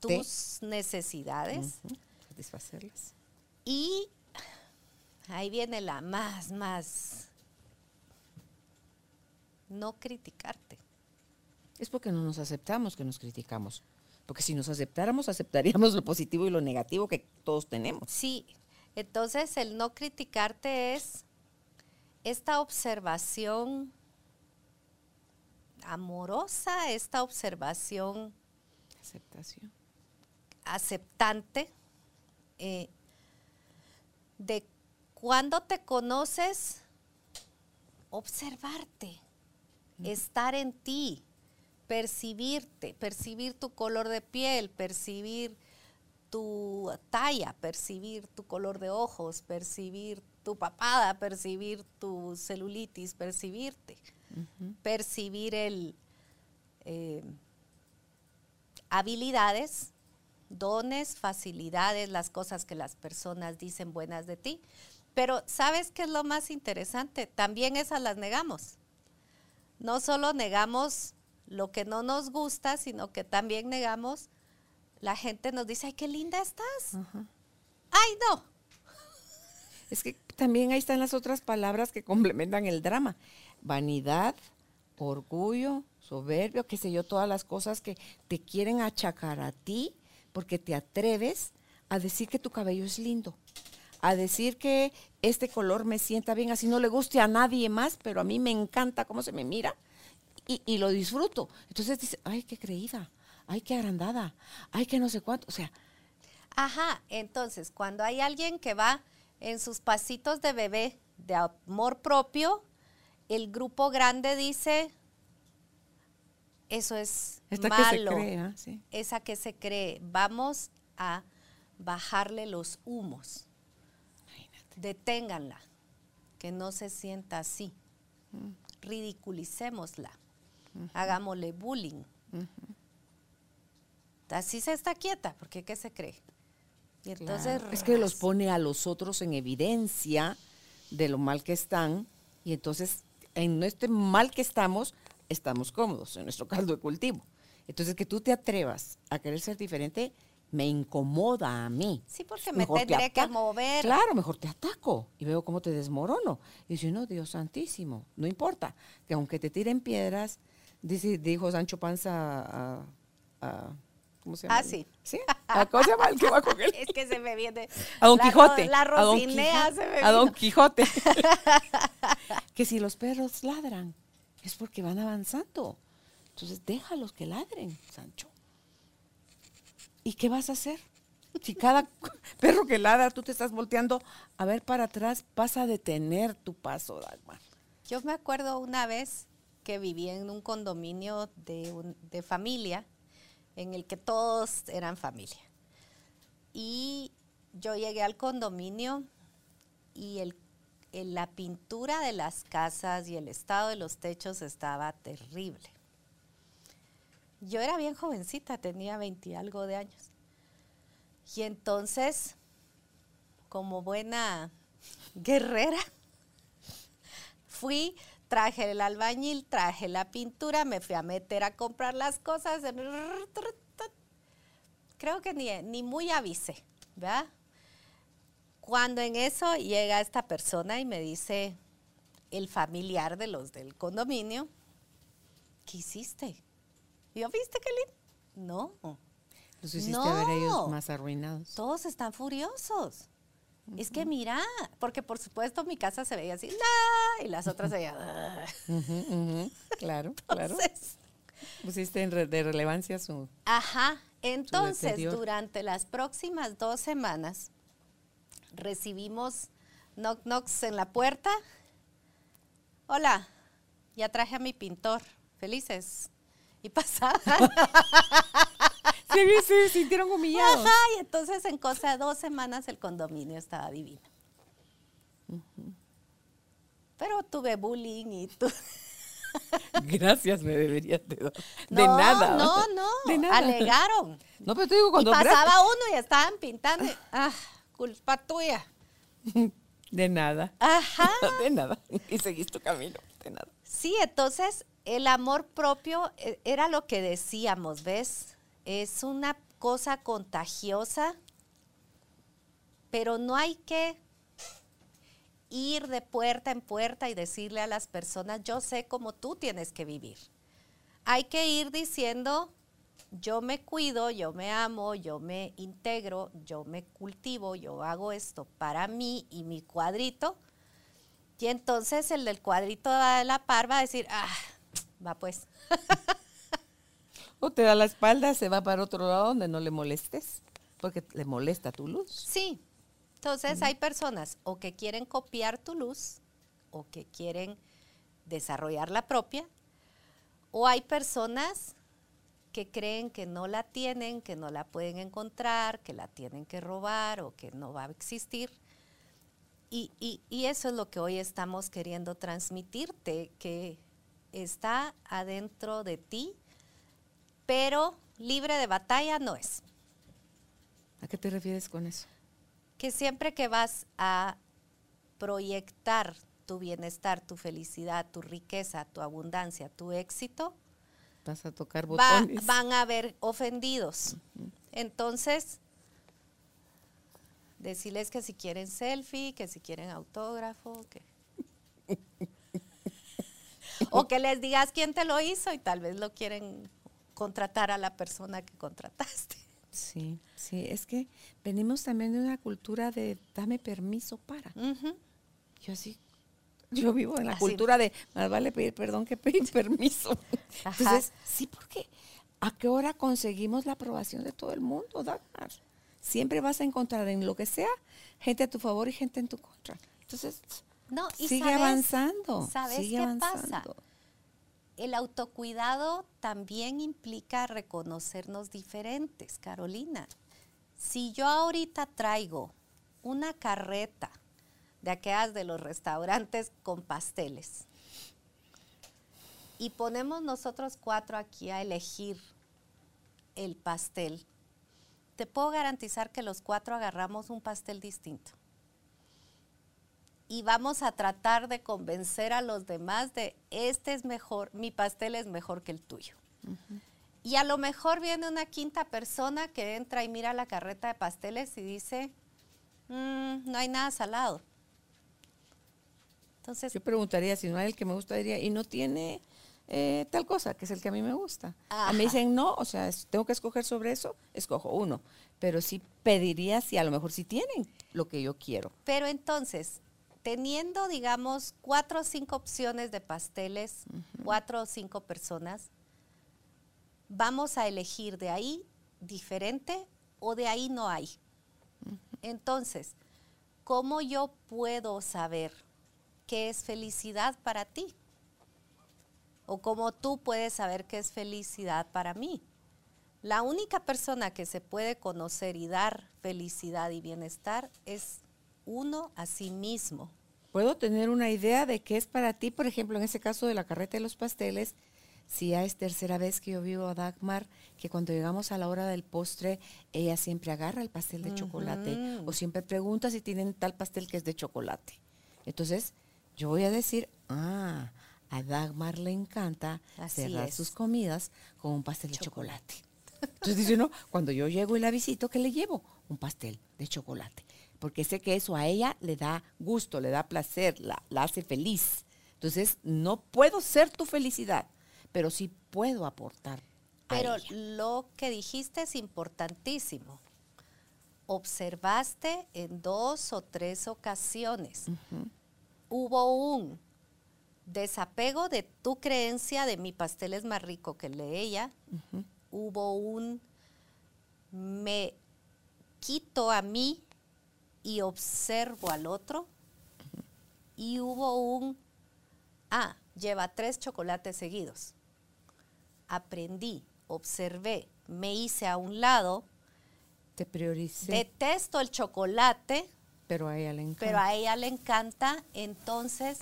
tus necesidades,
satisfacerlas.
Y ahí viene la más, más no criticarte.
Es porque no nos aceptamos que nos criticamos. Porque si nos aceptáramos, aceptaríamos lo positivo y lo negativo que todos tenemos.
Sí, entonces el no criticarte es esta observación amorosa, esta observación
Aceptación.
aceptante eh, de cuando te conoces, observarte, estar en ti, percibirte, percibir tu color de piel, percibir tu talla, percibir tu color de ojos, percibir tu papada, percibir tu celulitis, percibirte, percibir el eh, habilidades, dones, facilidades, las cosas que las personas dicen buenas de ti. Pero ¿sabes qué es lo más interesante? También esas las negamos. No solo negamos lo que no nos gusta, sino que también negamos, la gente nos dice, ay, qué linda estás. Ay, no. [laughs]
Es que también ahí están las otras palabras que complementan el drama. Vanidad, orgullo, soberbio, qué sé yo, todas las cosas que te quieren achacar a ti porque te atreves a decir que tu cabello es lindo, a decir que este color me sienta bien, así no le guste a nadie más, pero a mí me encanta cómo se me mira y, y lo disfruto. Entonces dice, ay, qué creída, ay, qué agrandada, ay, qué no sé cuánto. O sea,
Ajá, entonces cuando hay alguien que va en sus pasitos de bebé de amor propio, el grupo grande dice, eso es
esta
malo,
que se crea, sí.
esa que se cree, vamos a bajarle los humos, deténganla, que no se sienta así, ridiculicémosla, hagámosle bullying. Así se está quieta, porque ¿qué se cree? Y entonces
Claro. es que los pone a los otros en evidencia de lo mal que están y entonces en este mal que estamos estamos cómodos en nuestro caldo de cultivo. Entonces que tú te atrevas a querer ser diferente me incomoda a mí.
Sí, porque me
Mejor te
tendré que
ata-
mover.
Claro, mejor te ataco y veo cómo te desmorono. Y dice, no, Dios santísimo, no importa, que aunque te tiren piedras, dice, dijo Sancho Panza a, a- ¿cómo se llama?
Ah, sí.
¿Sí? ¿A ¿Cómo se llama el que va con él? [laughs]
Es que se me viene.
A Don
la
Quijote.
La
a Don
Rocinea
Quijote,
se me
A Don
vino.
Quijote. [laughs] que si los perros ladran, es porque van avanzando. Entonces déjalos que ladren, Sancho. ¿Y qué vas a hacer? Si cada [laughs] perro que ladra, tú te estás volteando a ver para atrás, vas a detener tu paso, Dagmar.
Yo me acuerdo una vez que viví en un condominio de, de familia en el que todos eran familia. Y yo llegué al condominio y el- la pintura de las casas y el estado de los techos estaba terrible. Yo era bien jovencita, tenía 20 y algo de años. Y entonces, como buena guerrera, fui, traje el albañil, traje la pintura, me fui a meter a comprar las cosas. Creo que ni, ni muy avisé, ¿verdad? Cuando en eso llega esta persona y me dice, el familiar de los del condominio, ¿qué hiciste? Y yo, ¿viste lindo? No,
Los hiciste a ver ellos
No.
más arruinados.
todos están furiosos. Es que mira, porque por supuesto mi casa se veía así, "La", y las otras se veían.
Ujú. Claro, [laughs] claro.
Entonces,
Pusiste en re- de relevancia su...
Ajá, entonces durante las próximas dos semanas recibimos knock knocks en la puerta. Hola, ya traje a mi pintor, felices. Y pasaban. [laughs]
Sí, sí, se sintieron humillados.
Ajá, y entonces en cosa de dos semanas el condominio estaba divino. Pero tuve bullying y tu... [laughs]
Gracias me deberías de dar. De
No,
nada.
No, no,
De nada.
alegaron.
No, pero te digo
Y
cuando...
pasaba uno y estaban pintando. y, ah, culpa tuya. [laughs]
De nada.
Ajá. [laughs]
De nada. Y seguís tu camino. De nada.
Sí, entonces el amor propio eh, era lo que decíamos, ¿ves? Es una cosa contagiosa, pero no hay que ir de puerta en puerta y decirle a las personas, yo sé cómo tú tienes que vivir. Hay que ir diciendo, yo me cuido, yo me amo, yo me integro, yo me cultivo, yo hago esto para mí y mi cuadrito. Y entonces el del cuadrito de la par va a decir, ah, va pues. [laughs]
o te da la espalda, se va para otro lado donde no le molestes, porque le molesta tu luz.
Sí. Entonces hay personas o que quieren copiar tu luz o que quieren desarrollar la propia, o hay personas que creen que no la tienen, que no la pueden encontrar, que la tienen que robar o que no va a existir. Y, y, eso es lo que hoy estamos queriendo transmitirte, que está adentro de ti, pero libre de batalla no es.
¿A qué te refieres con eso?
Que siempre que vas a proyectar tu bienestar, tu felicidad, tu riqueza, tu abundancia, tu éxito,
vas a tocar botones.
van a haber ofendidos. Entonces, decirles que si quieren selfie, que si quieren autógrafo, que... [laughs] o que les digas quién te lo hizo y tal vez lo quieren contratar a la persona que contrataste.
Sí, sí, es que venimos también de una cultura de dame permiso para. Yo así, yo vivo en la cultura de más vale pedir perdón que pedir [laughs] permiso. Entonces, sí, porque ¿a qué hora conseguimos la aprobación de todo el mundo, Dagmar? Siempre vas a encontrar en lo que sea gente a tu favor y gente en tu contra. Entonces, no, sigue avanzando.
¿Sabes qué pasa? El autocuidado también implica reconocernos diferentes, Carolina. Si yo ahorita traigo una carreta de aquellas de los restaurantes con pasteles. Y ponemos nosotros cuatro aquí a elegir el pastel. Te puedo garantizar que los cuatro agarramos un pastel distinto. Y vamos a tratar de convencer a los demás de, este es mejor, mi pastel es mejor que el tuyo. Y a lo mejor viene una quinta persona que entra y mira la carreta de pasteles y dice, mm, no hay nada salado
yo preguntaría, si no hay el que me gusta, diría, y no tiene eh, tal cosa, que es el que a mí me gusta. A mí dicen no, o sea, tengo que escoger sobre eso, escojo uno. Pero sí pediría si a lo mejor sí tienen lo que yo quiero.
Pero entonces, teniendo, digamos, cuatro o cinco opciones de pasteles, cuatro o cinco personas, vamos a elegir de ahí diferente o de ahí no hay. Entonces, ¿cómo yo puedo saber qué es felicidad para ti. O cómo tú puedes saber qué es felicidad para mí. La única persona que se puede conocer y dar felicidad y bienestar es uno a sí mismo.
Puedo tener una idea de qué es para ti, por ejemplo, en ese caso de la carreta de los pasteles, si ya es tercera vez que yo vivo a Dagmar, que cuando llegamos a la hora del postre, ella siempre agarra el pastel de chocolate o siempre pregunta si tienen tal pastel que es de chocolate. Entonces, yo voy a decir, ah, a Dagmar le encanta cerrar sus comidas con un pastel de chocolate. Entonces dice uno, cuando yo llego y la visito, ¿qué le llevo? Un pastel de chocolate. Porque sé que eso a ella le da gusto, le da placer, la, hace feliz. Entonces, no puedo ser tu felicidad, pero sí puedo aportar.
Pero lo que dijiste es importantísimo. Observaste en dos o tres ocasiones hubo un desapego de tu creencia de mi pastel es más rico que el de ella. Hubo un me quito a mí y observo al otro. Y hubo un, ah, lleva tres chocolates seguidos. Aprendí, observé, me hice a un lado.
Te prioricé.
Detesto el chocolate
pero a ella le encanta.
Pero a ella le encanta, entonces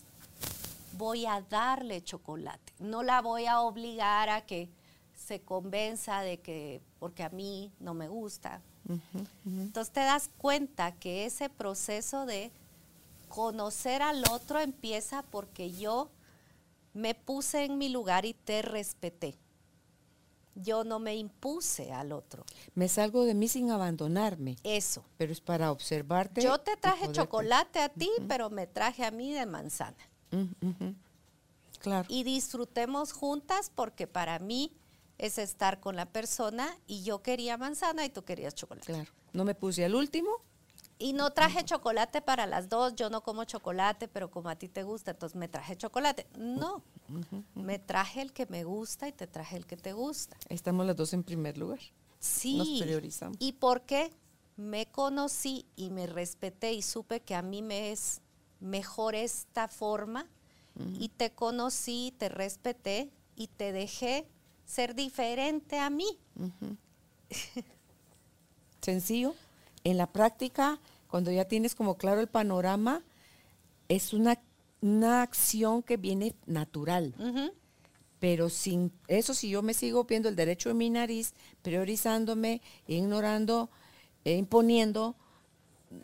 voy a darle chocolate. No la voy a obligar a que se convenza de que, porque a mí no me gusta. Entonces te das cuenta que ese proceso de conocer al otro empieza porque yo me puse en mi lugar y te respeté yo no me impuse al otro.
Me salgo de mí sin abandonarme.
Eso.
Pero es para observarte.
Yo te traje chocolate a ti, pero me traje a mí de manzana.
Claro.
Y disfrutemos juntas porque para mí es estar con la persona y yo quería manzana y tú querías chocolate.
Claro. No me puse al último
Y no traje chocolate para las dos, yo no como chocolate, pero como a ti te gusta, entonces me traje chocolate. No, me traje el que me gusta y te traje el que te gusta.
Estamos las dos en primer lugar.
Sí.
Nos priorizamos.
¿Y por qué? Me conocí y me respeté y supe que a mí me es mejor esta forma y te conocí, te respeté y te dejé ser diferente a mí.
Sencillo. En la práctica, cuando ya tienes como claro el panorama, es una, una acción que viene natural. Pero sin eso, si yo me sigo viendo el derecho de mi nariz, priorizándome, ignorando, e imponiendo,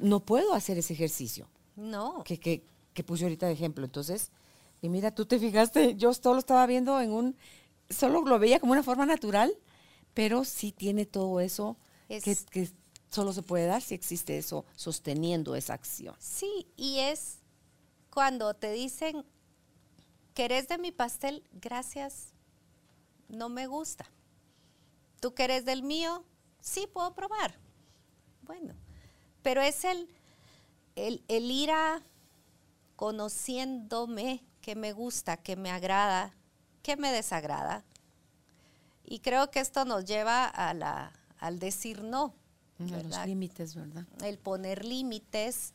no puedo hacer ese ejercicio.
No.
Que, que, que puse ahorita de ejemplo. Entonces, y mira, tú te fijaste, yo todo lo estaba viendo en un, solo lo veía como una forma natural, pero sí tiene todo eso que, que solo se puede dar si existe eso sosteniendo esa acción.
Sí, y es cuando te dicen, ¿querés de mi pastel? Gracias, no me gusta. ¿Tú querés del mío? Sí, puedo probar. Bueno, pero es el, el, el ir a conociéndome que me gusta, que me agrada, me desagrada. Y creo que esto nos lleva a la, al decir no.
los límites, ¿verdad?
El poner límites,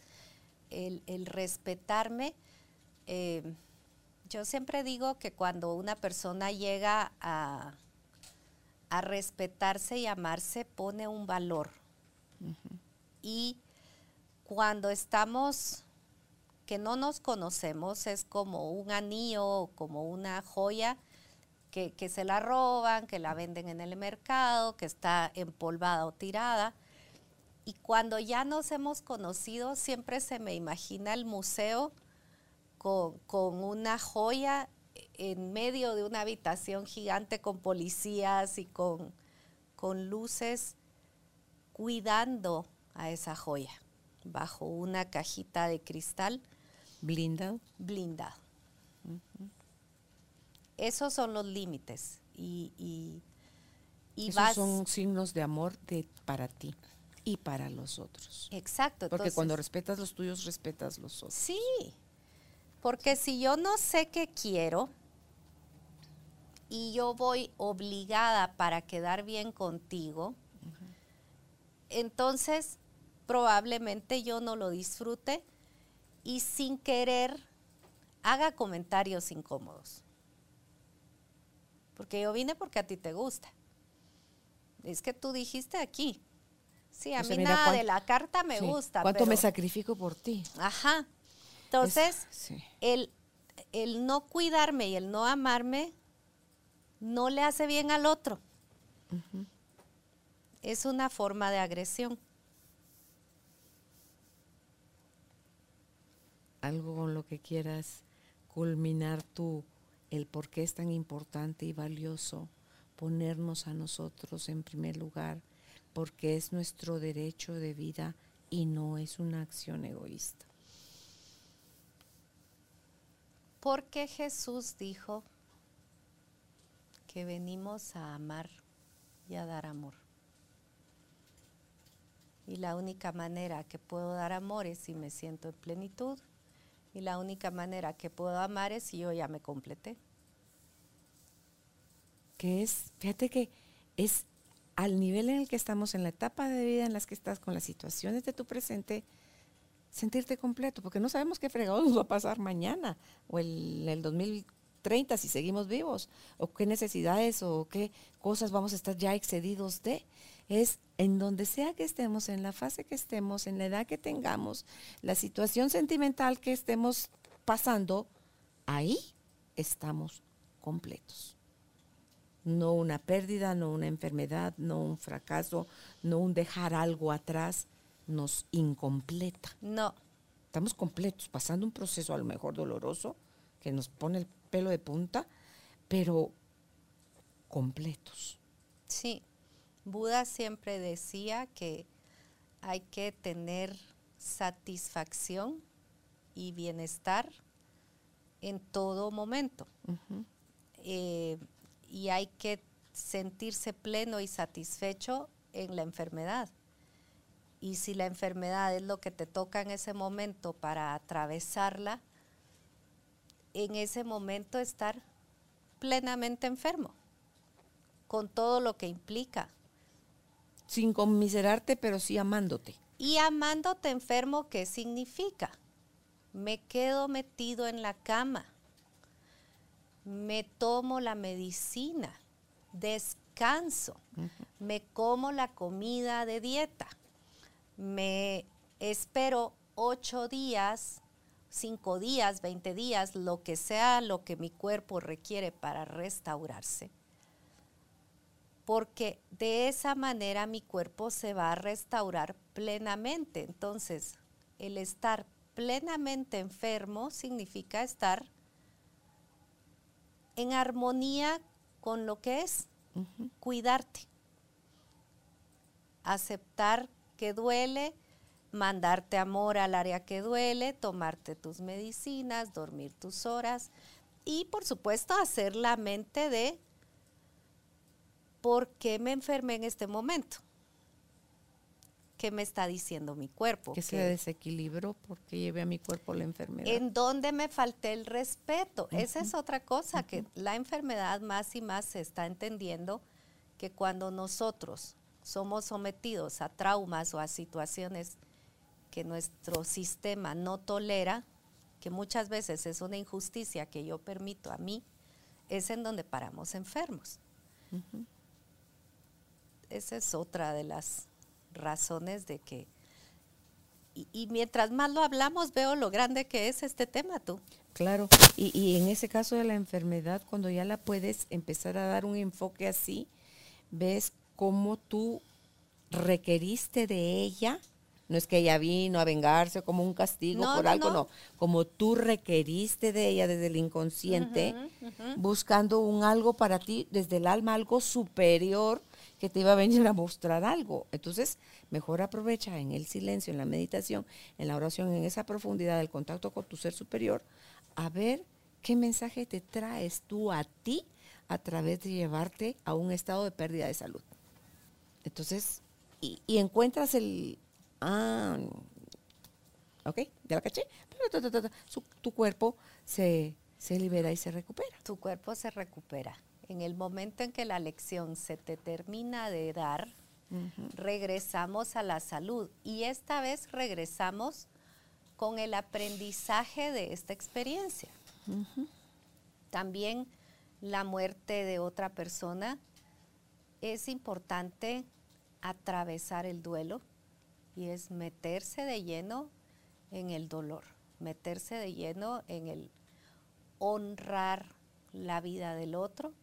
el, respetarme. Eh, yo siempre digo que cuando una persona llega a, a respetarse y amarse, pone un valor. Y cuando estamos que no nos conocemos es como un anillo, como una joya que, que, se la roban, que la venden en el mercado, que está empolvada o tirada. Y cuando ya nos hemos conocido, siempre se me imagina el museo con, con una joya en medio de una habitación gigante con policías y con, con luces cuidando a esa joya bajo una cajita de cristal.
Blindado.
Blindado. Esos son los límites. Y, y,
Esos son signos de amor de, para ti y para los otros.
Exacto.
Porque cuando respetas los tuyos, respetas los otros.
Sí. Porque si yo no sé qué quiero y yo voy obligada para quedar bien contigo, entonces probablemente yo no lo disfrute y sin querer haga comentarios incómodos. Porque yo vine porque a ti te gusta. Es que tú dijiste aquí. Sí, a mí nada de la carta me gusta.
¿Cuánto me sacrifico por ti?
Ajá. Entonces, el, el no cuidarme y el no amarme no le hace bien al otro. Es una forma de agresión.
Algo con lo que quieras culminar tú, el por qué es tan importante y valioso ponernos a nosotros en primer lugar, porque es nuestro derecho de vida y no es una acción egoísta.
Porque Jesús dijo que venimos a amar y a dar amor. Y la única manera que puedo dar amor es si me siento en plenitud y la única manera que puedo amar es si yo ya me completé.
Que es, fíjate que es al nivel en el que estamos, en la etapa de vida en las que estás, con las situaciones de tu presente, sentirte completo, porque no sabemos qué fregado nos va a pasar mañana o el, el 2030 si seguimos vivos, o qué necesidades o qué cosas vamos a estar ya excedidos de es en donde sea que estemos, en la fase que estemos, en la edad que tengamos, la situación sentimental que estemos pasando, ahí estamos completos. No una pérdida, no una enfermedad, no un fracaso, no un dejar algo atrás, nos incompleta.
No.
Estamos completos, pasando un proceso a lo mejor doloroso, que nos pone el pelo de punta, pero completos.
Sí, Buda siempre decía que hay que tener satisfacción y bienestar en todo momento. Eh, y hay que sentirse pleno y satisfecho en la enfermedad. y si la enfermedad es lo que te toca en ese momento para atravesarla, en ese momento estar plenamente enfermo, con todo lo que implica.
Sin conmiserarte, pero sí amándote.
Y amándote enfermo, ¿qué significa? Me quedo metido en la cama, me tomo la medicina, descanso, me como la comida de dieta me espero ocho días, cinco días, veinte días, lo que sea lo que mi cuerpo requiere para restaurarse. Porque de esa manera mi cuerpo se va a restaurar plenamente. Entonces, el estar plenamente enfermo significa estar en armonía con lo que es, cuidarte, aceptar que duele, mandarte amor al área que duele, tomarte tus medicinas, dormir tus horas y por supuesto hacer la mente de por qué me enfermé en este momento. ¿Qué me está diciendo mi cuerpo?
Que se desequilibró porque llevé a mi cuerpo la enfermedad.
¿En dónde me falté el respeto? Esa es otra cosa, que la enfermedad más y más se está entendiendo que cuando nosotros somos sometidos a traumas o a situaciones que nuestro sistema no tolera, que muchas veces es una injusticia que yo permito a mí, es en donde paramos enfermos. Esa es otra de las razones de que... Y, mientras más lo hablamos, veo lo grande que es este tema, tú.
Claro, y, y en ese caso de la enfermedad, cuando ya la puedes empezar a dar un enfoque así, ves cómo tú requeriste de ella, no es que ella vino a vengarse como un castigo por algo, no. como tú requeriste de ella desde el inconsciente, buscando un algo para ti, desde el alma, algo superior que te iba a venir a mostrar algo. Entonces, mejor aprovecha en el silencio, en la meditación, en la oración, en esa profundidad del contacto con tu ser superior, a ver qué mensaje te traes tú a ti a través de llevarte a un estado de pérdida de salud. Entonces, y, encuentras el... Ah, ok, ya la caché. tu cuerpo se, libera y se recupera.
Tu cuerpo se recupera. En el momento en que la lección se te termina de dar, regresamos a la salud. Y esta vez regresamos con el aprendizaje de esta experiencia. También la muerte de otra persona, es importante atravesar el duelo y es meterse de lleno en el dolor, meterse de lleno en el honrar la vida del otro.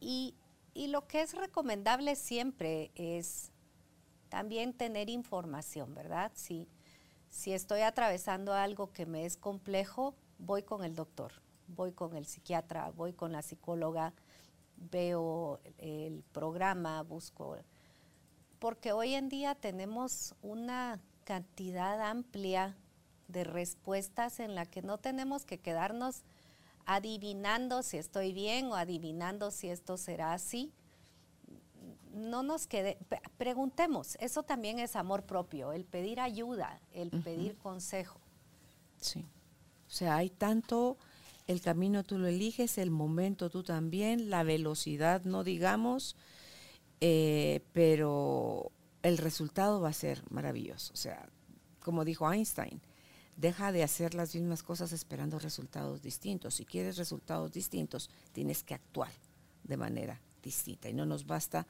Y, lo que es recomendable siempre es también tener información, ¿verdad? Si, si estoy atravesando algo que me es complejo, voy con el doctor voy con el psiquiatra, voy con la psicóloga, veo el programa, busco, porque hoy en día tenemos una cantidad amplia de respuestas en la que no tenemos que quedarnos adivinando si estoy bien o adivinando si esto será así. No nos quede, preguntemos, eso también es amor propio, el pedir ayuda, el pedir consejo.
Sí. O sea, hay tanto el camino tú lo eliges, el momento tú también, la velocidad no digamos, eh, pero el resultado va a ser maravilloso. O sea, como dijo Einstein, deja de hacer las mismas cosas esperando resultados distintos. Si quieres resultados distintos, tienes que actuar de manera distinta. Y no nos basta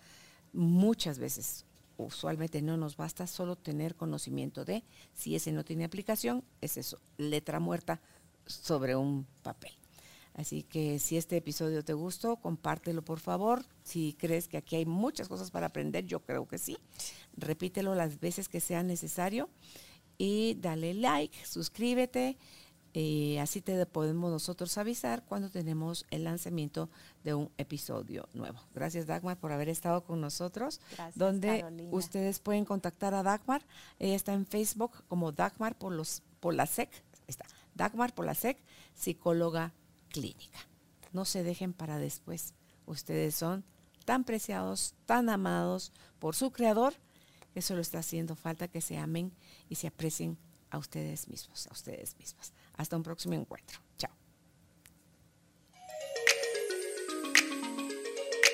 muchas veces, usualmente no nos basta solo tener conocimiento de, si ese no tiene aplicación, es eso, letra muerta sobre un papel. Así que si este episodio te gustó, compártelo por favor. Si crees que aquí hay muchas cosas para aprender, yo creo que sí. Repítelo las veces que sea necesario y dale like, suscríbete. Eh, así te podemos nosotros avisar cuando tenemos el lanzamiento de un episodio nuevo. Gracias Dagmar por haber estado con nosotros.
Gracias,
donde ustedes pueden contactar a Dagmar. Ella está en Facebook como Dagmar por los por la SEC. Está Dagmar Polasek, psicóloga clínica. No se dejen para después. Ustedes son tan preciados, tan amados por su creador, Eso lo está haciendo falta que se amen y se aprecien a ustedes mismos, a ustedes mismas. Hasta un próximo encuentro. Chao.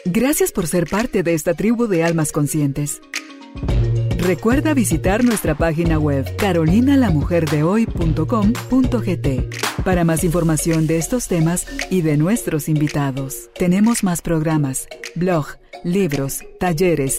Gracias por ser parte de esta tribu de almas conscientes. Recuerda visitar nuestra página web carolinalamujerdehoy.com.gt para más información de estos temas y de nuestros invitados. Tenemos más programas, blog, libros, talleres,